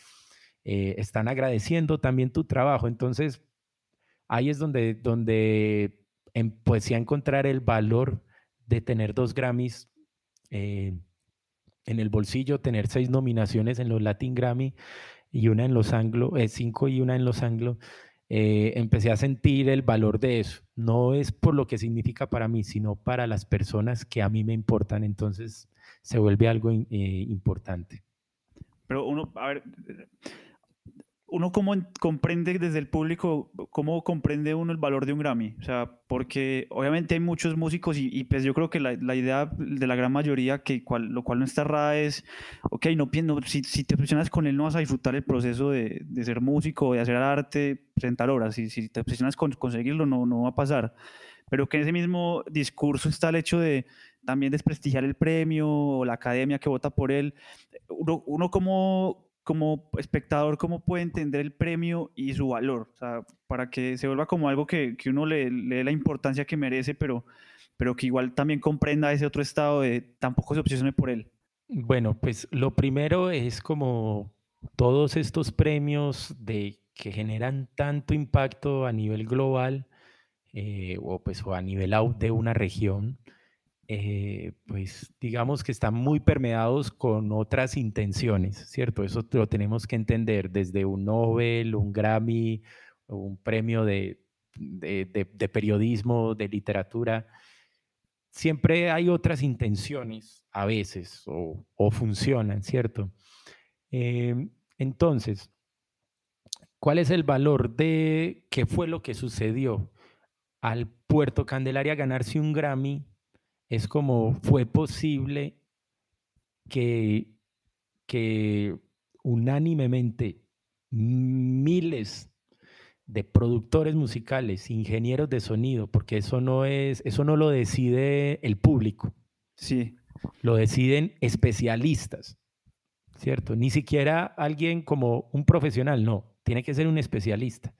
eh, están agradeciendo también tu trabajo. Entonces, ahí es donde, donde empecé a encontrar el valor de tener dos Grammys. Eh, en el bolsillo, tener seis nominaciones en los Latin Grammy y una en los Anglo, eh, cinco y una en los Anglo, empecé a sentir el valor de eso. No es por lo que significa para mí, sino para las personas que a mí me importan. Entonces se vuelve algo eh, importante. Pero uno, a ver, uno cómo comprende desde el público, cómo comprende uno el valor de un Grammy. O sea, porque obviamente hay muchos músicos y, pues yo creo que la, la, idea de la gran mayoría, que cual, lo cual no está errada, es, ok, no, no si, si, te obsesionas con él no vas a disfrutar el proceso de, de ser músico, de hacer arte, presentar obras. Si, si te obsesionas con conseguirlo, no, no va a pasar. Pero que en ese mismo discurso está el hecho de también desprestigiar el premio o la academia que vota por él. Uno, uno como espectador, cómo puede entender el premio y su valor, o sea, para que se vuelva como algo que, que uno le, le, dé la importancia que merece, pero, pero que igual también comprenda ese otro estado de tampoco se obsesione por él. Bueno, pues lo primero es como todos estos premios de que generan tanto impacto a nivel global eh, o pues o a nivel de una región, eh, pues digamos que están muy permeados con otras intenciones, ¿cierto? Eso lo tenemos que entender desde un Nobel, un Grammy, un premio de, de, periodismo, de literatura. Siempre hay otras intenciones a veces o, funcionan, ¿cierto? Em, entonces, ¿cuál es el valor de qué fue lo que sucedió al Puerto Candelaria ganarse un Grammy? Es como fue posible que, que unánimemente miles de productores musicales, ingenieros de sonido, porque eso no es, eso no lo decide el público. Sí. Lo deciden especialistas, ¿cierto? Ni siquiera alguien como un profesional, no, tiene que ser un especialista.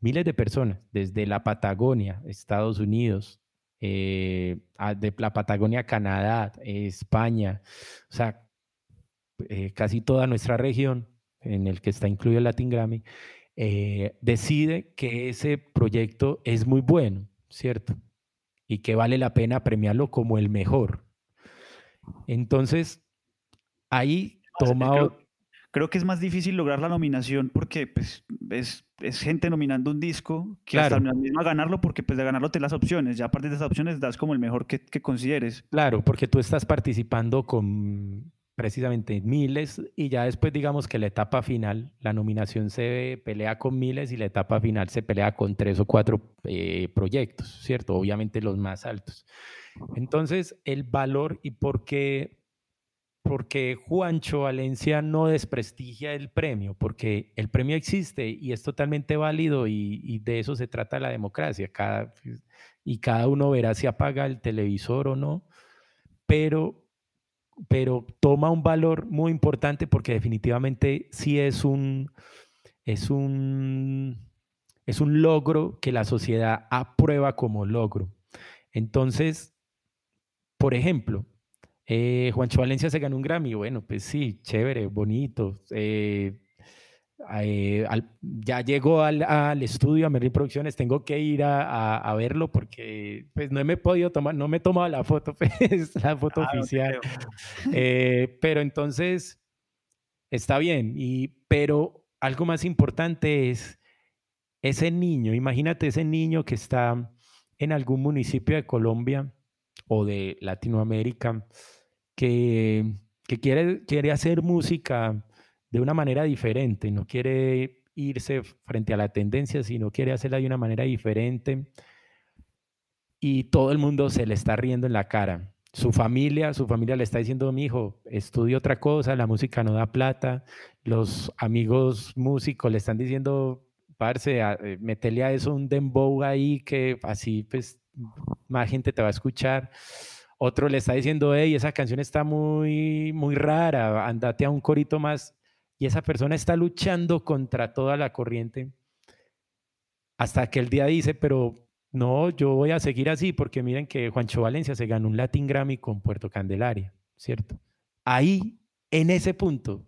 Miles de personas, desde la Patagonia, Estados Unidos, eh, de la Patagonia, Canadá, España, o sea, eh, casi toda nuestra región, en el que está incluido el Latin Grammy, eh, decide que ese proyecto es muy bueno, ¿cierto? Y que vale la pena premiarlo como el mejor. Entonces, ahí toma creo que es más difícil lograr la nominación porque pues, es, es gente nominando un disco que hasta la misma ganarlo porque pues de ganarlo te las opciones. Ya a partir de esas opciones das como el mejor que, que consideres. Claro, porque tú estás participando con precisamente miles y ya después digamos que la etapa final, la nominación se pelea con miles y la etapa final se pelea con tres o cuatro eh, proyectos, ¿cierto? Obviamente los más altos. Entonces, el valor y por qué porque Juancho Valencia no desprestigia el premio, porque el premio existe y es totalmente válido y, de eso se trata la democracia. Cada, y cada uno verá si apaga el televisor o no, pero, pero toma un valor muy importante porque definitivamente sí es un, es un, es un logro que la sociedad aprueba como logro. Entonces, por ejemplo, eh, Juancho Valencia se ganó un Grammy. Bueno, pues sí, chévere, bonito. Eh, eh, ya llegó al, estudio a Merlin Producciones, tengo que ir a, verlo porque pues no me he podido tomar, no me he tomado la foto, pues, la foto ah, oficial. pero entonces está bien, y, pero algo más importante es ese niño, imagínate ese niño que está en algún municipio de Colombia o de Latinoamérica que, quiere, quiere hacer música de una manera diferente, no quiere irse frente a la tendencia, sino quiere hacerla de una manera diferente. Y todo el mundo se le está riendo en la cara. Su familia, su familia le está diciendo, mi hijo, estudia otra cosa, la música no da plata. Los amigos músicos le están diciendo, parce, eh, metele a eso un dembow ahí que así pues más gente te va a escuchar. Otro le está diciendo, hey, esa canción está muy, muy rara, andate a un corito más. Y esa persona está luchando contra toda la corriente. Hasta que el día dice, pero no, yo voy a seguir así porque miren que Juancho Valencia se ganó un Latin Grammy con Puerto Candelaria, ¿cierto? Ahí, en ese punto,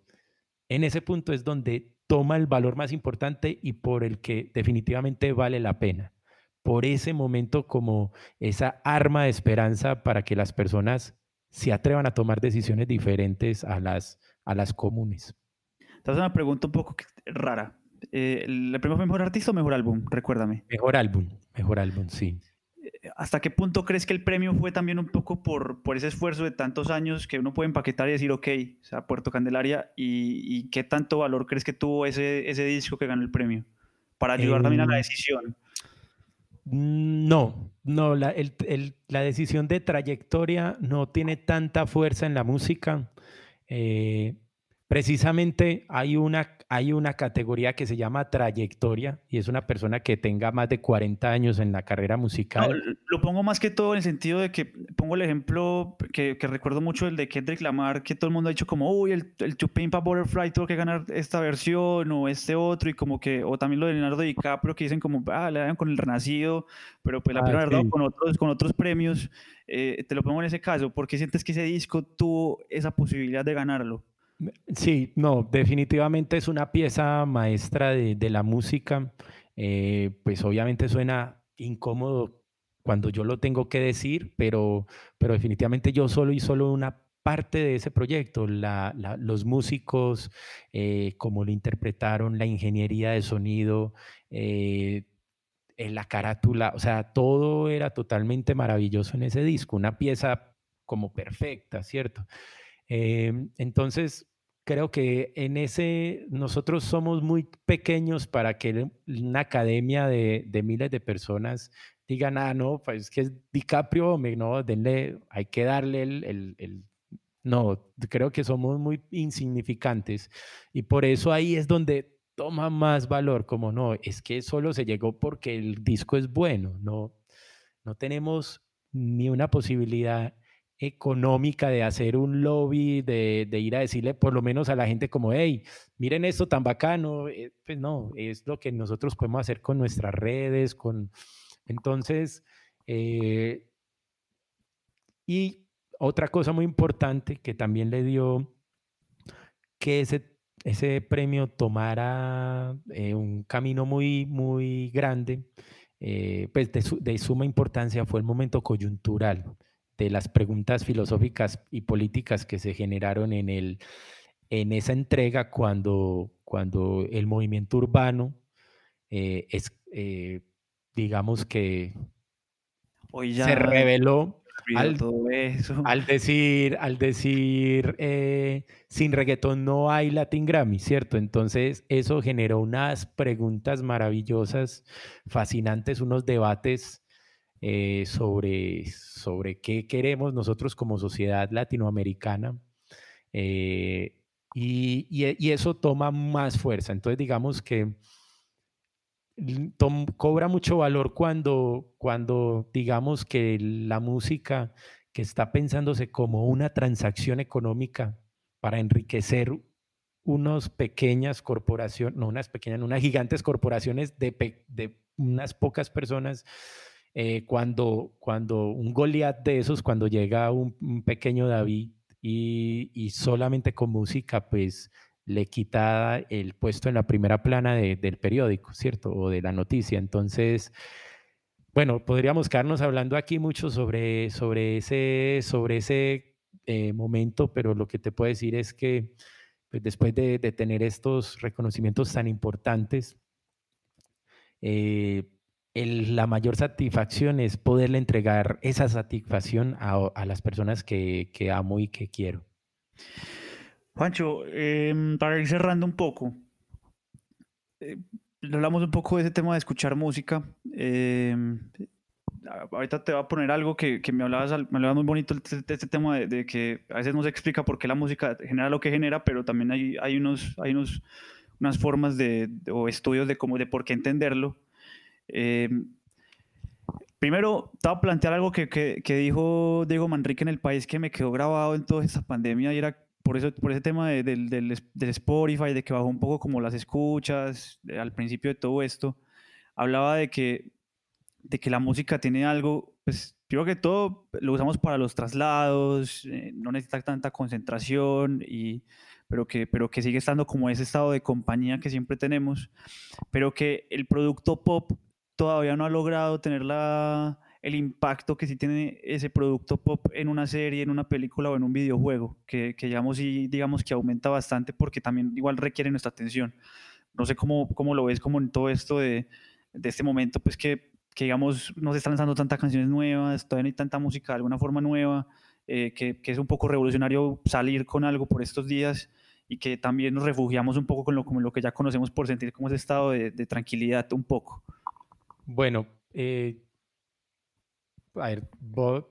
en ese punto es donde toma el valor más importante y por el que definitivamente vale la pena por ese momento como esa arma de esperanza para que las personas se atrevan a tomar decisiones diferentes a las, a las comunes. Esta es una pregunta un poco rara. Eh, ¿El premio mejor artista o mejor álbum? Recuérdame. Mejor álbum, mejor álbum, sí. Eh, ¿Hasta qué punto crees que el premio fue también un poco por, por ese esfuerzo de tantos años que uno puede empaquetar y decir, ok, o sea, Puerto Candelaria, y, qué tanto valor crees que tuvo ese, ese disco que ganó el premio? Para ayudar también a la decisión. No, no, la, la, decisión de trayectoria no tiene tanta fuerza en la música. Eh, precisamente hay una, hay una categoría que se llama trayectoria y es una persona que tenga más de 40 años en la carrera musical. lo pongo más que todo en el sentido de que pongo el ejemplo que, que, recuerdo mucho el de Kendrick Lamar, que todo el mundo ha dicho como, uy, el, el Chupimpa Butterfly tuvo que ganar esta versión o este otro y como que, o también lo de Leonardo DiCaprio que dicen como, ah, le dan con el Renacido, pero pues la ah, verdad con otros, con otros premios, eh, te lo pongo en ese caso, ¿por qué sientes que ese disco tuvo esa posibilidad de ganarlo? Sí, no, definitivamente es una pieza maestra de, la música. Eh, pues obviamente suena incómodo cuando yo lo tengo que decir, pero, pero definitivamente yo solo y solo una parte de ese proyecto, los músicos, eh, cómo lo interpretaron, la ingeniería de sonido, eh, la carátula, o sea, todo era totalmente maravilloso en ese disco, una pieza como perfecta, ¿cierto? Em, entonces, creo que en ese nosotros somos muy pequeños para que una academia de, miles de personas digan, ah, no, pues que es DiCaprio, no, denle, hay que darle el, el, No, creo que somos muy insignificantes y por eso ahí es donde toma más valor, como no, es que solo se llegó porque el disco es bueno, no, no tenemos ni una posibilidad económica de hacer un lobby, de, ir a decirle por lo menos a la gente como, hey, miren esto tan bacano, eh, pues no, es lo que nosotros podemos hacer con nuestras redes, con... Entonces, eh, y otra cosa muy importante que también le dio que ese, premio tomara eh, un camino muy, muy grande, pues de suma importancia fue el momento coyuntural de las preguntas filosóficas y políticas que se generaron en, el, en esa entrega cuando, cuando el movimiento urbano eh, es, eh, digamos que se reveló al, al, decir, al decir eh, sin reggaetón no hay Latin Grammy, ¿cierto? Entonces eso generó unas preguntas maravillosas, fascinantes, unos debates eh, sobre, sobre qué queremos nosotros como sociedad latinoamericana. Eh, y, y, eso toma más fuerza. Entonces, digamos que cobra mucho valor cuando, cuando, digamos que la música que está pensándose como una transacción económica para enriquecer unas pequeñas corporaciones, no unas pequeñas, unas gigantes corporaciones de, de unas pocas personas, eh, cuando, cuando un Goliat de esos, cuando llega un, pequeño David y, solamente con música, pues le quita el puesto en la primera plana del periódico, ¿cierto? O de la noticia. Entonces, bueno, podríamos quedarnos hablando aquí mucho sobre, sobre ese, sobre ese eh, momento, pero lo que te puedo decir es que pues, después de, tener estos reconocimientos tan importantes, eh, la mayor satisfacción es poderle entregar esa satisfacción a, las personas que, amo y que quiero. Juancho, em, para ir cerrando un poco, eh, hablamos un poco de ese tema de escuchar música. Em, ahorita te voy a poner algo que, me, hablabas, me hablabas muy bonito de este tema de, que a veces no se explica por qué la música genera lo que genera, pero también hay, hay, unos, hay unos, unas formas de, o estudios de, cómo, de por qué entenderlo. Eh, primero, te voy a plantear algo que, que, dijo Diego Manrique en el país que me quedó grabado en toda esta pandemia y era por, eso, por ese tema de, del, del, Spotify, de que bajó un poco como las escuchas al principio de todo esto. Hablaba de que, de que la música tiene algo, pues primero que todo lo usamos para los traslados, eh, no necesita tanta concentración y pero que, pero que sigue estando como ese estado de compañía que siempre tenemos, pero que el producto pop todavía no ha logrado tener la, el impacto que sí tiene ese producto pop en una serie, en una película o en un videojuego, que, que digamos, y, digamos que aumenta bastante porque también igual requiere nuestra atención. No sé cómo, cómo lo ves como en todo esto de, de este momento, pues que, que, digamos no se están lanzando tantas canciones nuevas, todavía no hay tanta música de alguna forma nueva, eh, que, que, es un poco revolucionario salir con algo por estos días y que también nos refugiamos un poco con lo, con lo que ya conocemos por sentir como ese estado de tranquilidad un poco. Bueno, eh, a ver,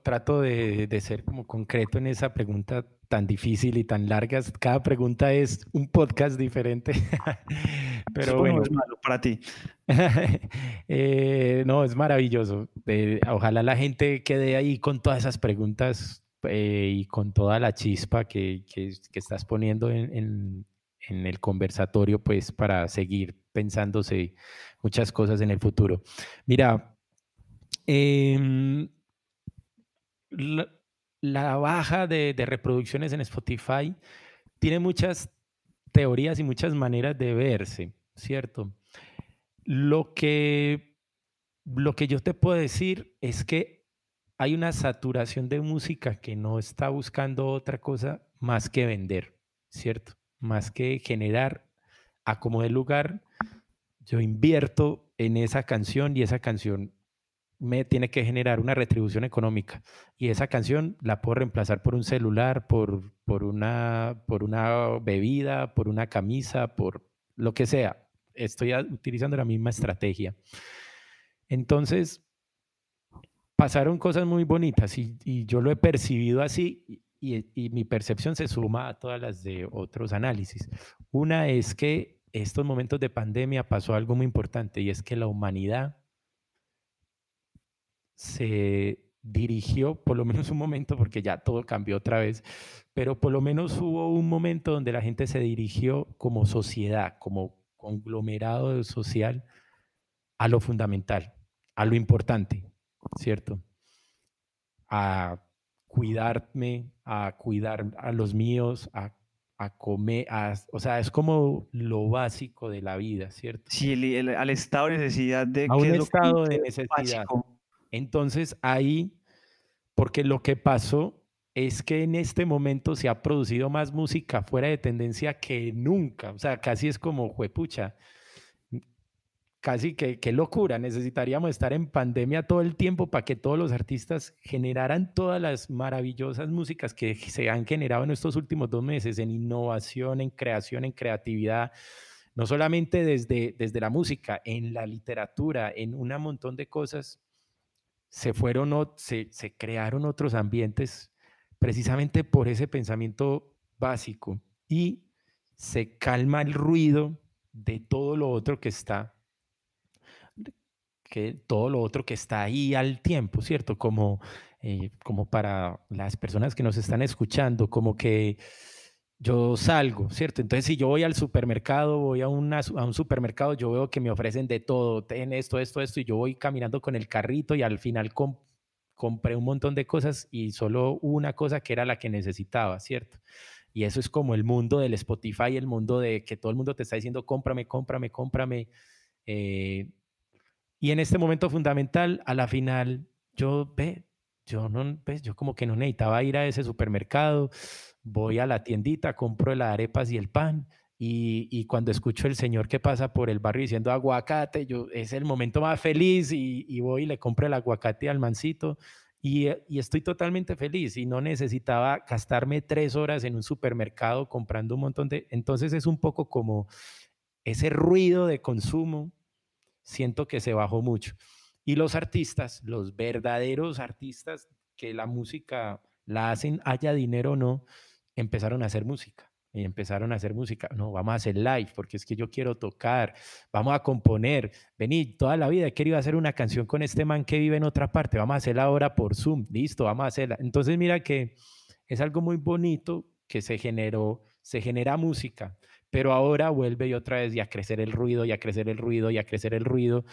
trato de, ser como concreto en esa pregunta tan difícil y tan larga. Cada pregunta es un podcast diferente. Pero bueno, es malo para ti. Eh, no, es maravilloso. Eh, ojalá la gente quede ahí con todas esas preguntas y con toda la chispa que, estás poniendo en, en, el conversatorio, pues para seguir pensándose muchas cosas en el futuro. Mira, em, la, baja de, reproducciones en Spotify tiene muchas teorías y muchas maneras de verse, ¿cierto? Lo que lo que yo te puedo decir es que hay una saturación de música que no está buscando otra cosa más que vender, ¿cierto? Más que generar a como de lugar, yo invierto en esa canción y esa canción me tiene que generar una retribución económica. Y esa canción la puedo reemplazar por un celular, por, por, una, por una bebida, por una camisa, por lo que sea. Estoy utilizando la misma estrategia. Entonces, pasaron cosas muy bonitas y, yo lo he percibido así y, y, mi percepción se suma a todas las de otros análisis. Una es que estos momentos de pandemia pasó algo muy importante y es que la humanidad se dirigió, por lo menos un momento, porque ya todo cambió otra vez, pero por lo menos hubo un momento donde la gente se dirigió como sociedad, como conglomerado social, a lo fundamental, a lo importante, ¿cierto? A cuidarme, a cuidar a los míos, a, comer, o sea, es como lo básico de la vida, ¿cierto? Sí, al estado de necesidad de... A un estado de necesidad. Entonces ahí, porque lo que pasó es que en este momento se ha producido más música fuera de tendencia que nunca. O sea, casi es como, juepucha, casi que qué locura. Necesitaríamos estar en pandemia todo el tiempo para que todos los artistas generaran todas las maravillosas músicas que se han generado en estos últimos dos meses en innovación, en creación, en creatividad. No solamente desde, desde la música, en la literatura, en un montón de cosas se fueron, se, se crearon otros ambientes precisamente por ese pensamiento básico y se calma el ruido de todo lo otro que está que todo lo otro que está ahí al tiempo, ¿cierto? Como, eh, como para las personas que nos están escuchando, como que yo salgo, ¿cierto? Entonces, si yo voy al supermercado, voy a, a, un supermercado, yo veo que me ofrecen de todo, ten esto, esto, esto, y yo voy caminando con el carrito y al final compré un montón de cosas y solo una cosa que era la que necesitaba, ¿cierto? Y eso es como el mundo del Spotify, el mundo de que todo el mundo te está diciendo, cómprame, cómprame, cómprame. Eh, y en este momento fundamental, a la final, yo ve, yo no, pues, yo como que no necesitaba ir a ese supermercado, voy a la tiendita, compro las arepas y el pan. Y, cuando escucho el señor que pasa por el barrio diciendo aguacate, yo es el momento más feliz y, voy y le compro el aguacate al mancito y, y, estoy totalmente feliz y no necesitaba gastarme tres horas en un supermercado comprando un montón de... Entonces es un poco como ese ruido de consumo, siento que se bajó mucho. Y los artistas, los verdaderos artistas que la música la hacen, haya dinero o no, empezaron a hacer música. Y empezaron a hacer música. No, vamos a hacer live porque es que yo quiero tocar. Vamos a componer. Vení, toda la vida he querido hacer una canción con este man que vive en otra parte. Vamos a hacerla ahora por Zoom. Listo, vamos a hacerla. Entonces, mira que es algo muy bonito que se generó, se genera música, pero ahora vuelve y otra vez y a crecer el ruido, y a crecer el ruido, y a crecer el ruido.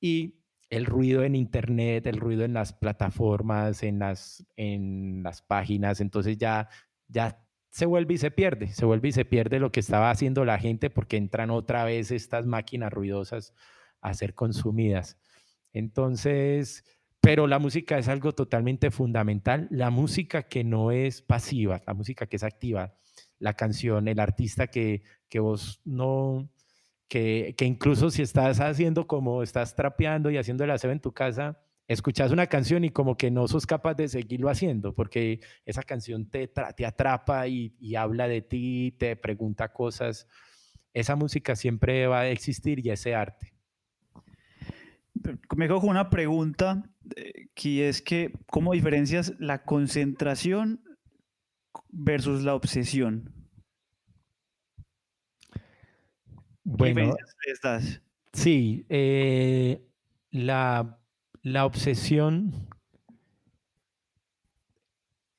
Y el ruido en internet, el ruido en las plataformas, en las, en las páginas, entonces ya, ya se vuelve y se pierde, se vuelve y se pierde lo que estaba haciendo la gente porque entran otra vez estas máquinas ruidosas a ser consumidas. Entonces, pero la música es algo totalmente fundamental, la música que no es pasiva, la música que es activa, la canción, el artista que, que vos no, que, que incluso si estás haciendo como estás trapeando y haciendo el aseo en tu casa, escuchas una canción y como que no sos capaz de seguirlo haciendo, porque esa canción te, te atrapa y, y, habla de ti, te pregunta cosas. Esa música siempre va a existir y ese arte. Me cojo una pregunta eh, que es que, ¿cómo diferencias la concentración versus la obsesión? Bueno, sí, eh, la la obsesión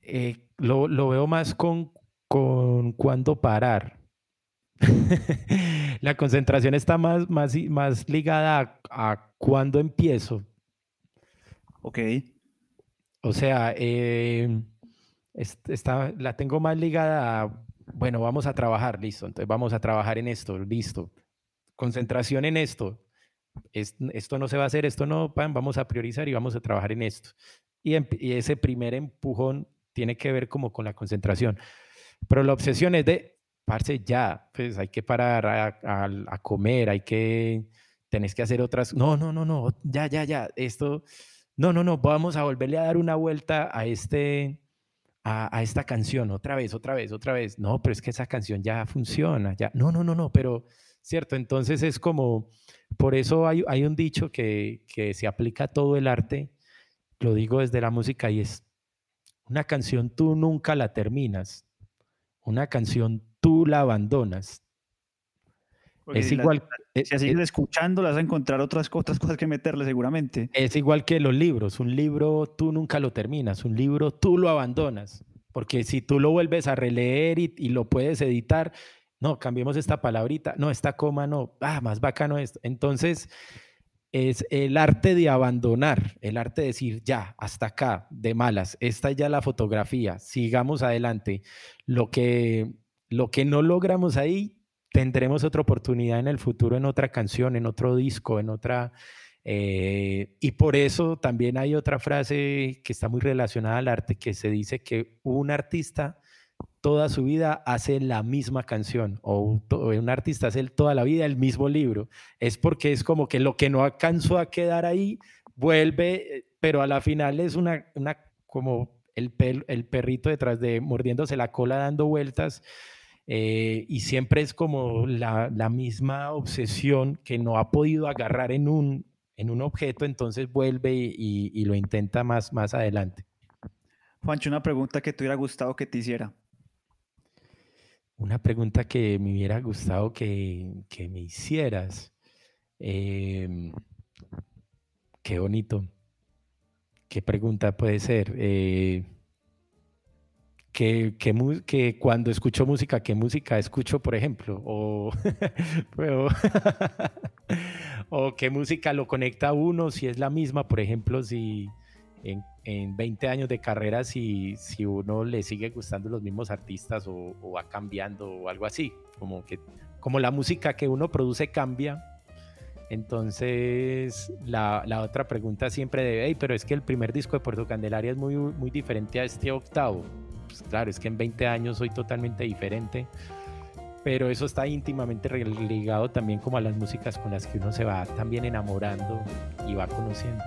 eh, lo, veo más con, con cuándo parar. la concentración está más, más, más ligada a, cuándo empiezo. Ok. O sea, eh, la tengo más ligada a, bueno, vamos a trabajar, listo. Entonces vamos a trabajar en esto, listo. Concentración en esto, esto no se va a hacer, esto no, vamos a priorizar y vamos a trabajar en esto. Y, ese primer empujón tiene que ver como con la concentración. Pero la obsesión es de, parce, ya, pues hay que parar a, comer, hay que, tenés que hacer otras, no, no, no, no, ya, ya, ya, esto, no, no, no, vamos a volverle a dar una vuelta a este, a, esta canción, otra vez, otra vez, otra vez. No, pero es que esa canción ya funciona, ya, no, no, no, no, pero, cierto, entonces es como, por eso hay, hay un dicho que, que se aplica a todo el arte, lo digo desde la música y es, una canción tú nunca la terminas, una canción tú la abandonas. Es igual. Si sigues escuchando, las vas a encontrar otras, otras cosas que meterle seguramente. Es igual que los libros. Un libro tú nunca lo terminas, un libro tú lo abandonas. Porque si tú lo vuelves a releer y, y lo puedes editar, no, cambiemos esta palabrita, no, esta coma no, ah, más bacano esto. Entonces, es el arte de abandonar, el arte de decir, ya, hasta acá, de malas, esta ya la fotografía, sigamos adelante. Lo que, lo que no logramos ahí, tendremos otra oportunidad en el futuro, en otra canción, en otro disco, en otra... Eh, y por eso también hay otra frase que está muy relacionada al arte, que se dice que un artista toda su vida hace la misma canción o, un artista hace toda la vida el mismo libro. Es porque es como que lo que no alcanzó a quedar ahí vuelve, pero a la final es una, una como el, el perrito detrás de mordiéndose la cola dando vueltas. Eh, y siempre es como la, la, misma obsesión que no ha podido agarrar en un, en un objeto, entonces vuelve y, y, lo intenta más, más adelante. Juancho, una pregunta que te hubiera gustado que te hiciera. Una pregunta que me hubiera gustado que, me hicieras. Em, qué bonito. ¿Qué pregunta puede ser? Eh, que, que, cuando escucho música, ¿qué música escucho, por ejemplo? O, o qué música lo conecta a uno, si es la misma, por ejemplo, si, en, en 20 años de carrera si, si uno le sigue gustando los mismos artistas o, va cambiando o algo así. Como, que, como la música que uno produce cambia. Entonces, la, la otra pregunta siempre debe, hey, pero es que el primer disco de Puerto Candelaria es muy, muy diferente a este octavo. Pues claro, es que en 20 años soy totalmente diferente pero eso está íntimamente ligado también como a las músicas con las que uno se va también enamorando y va conociendo.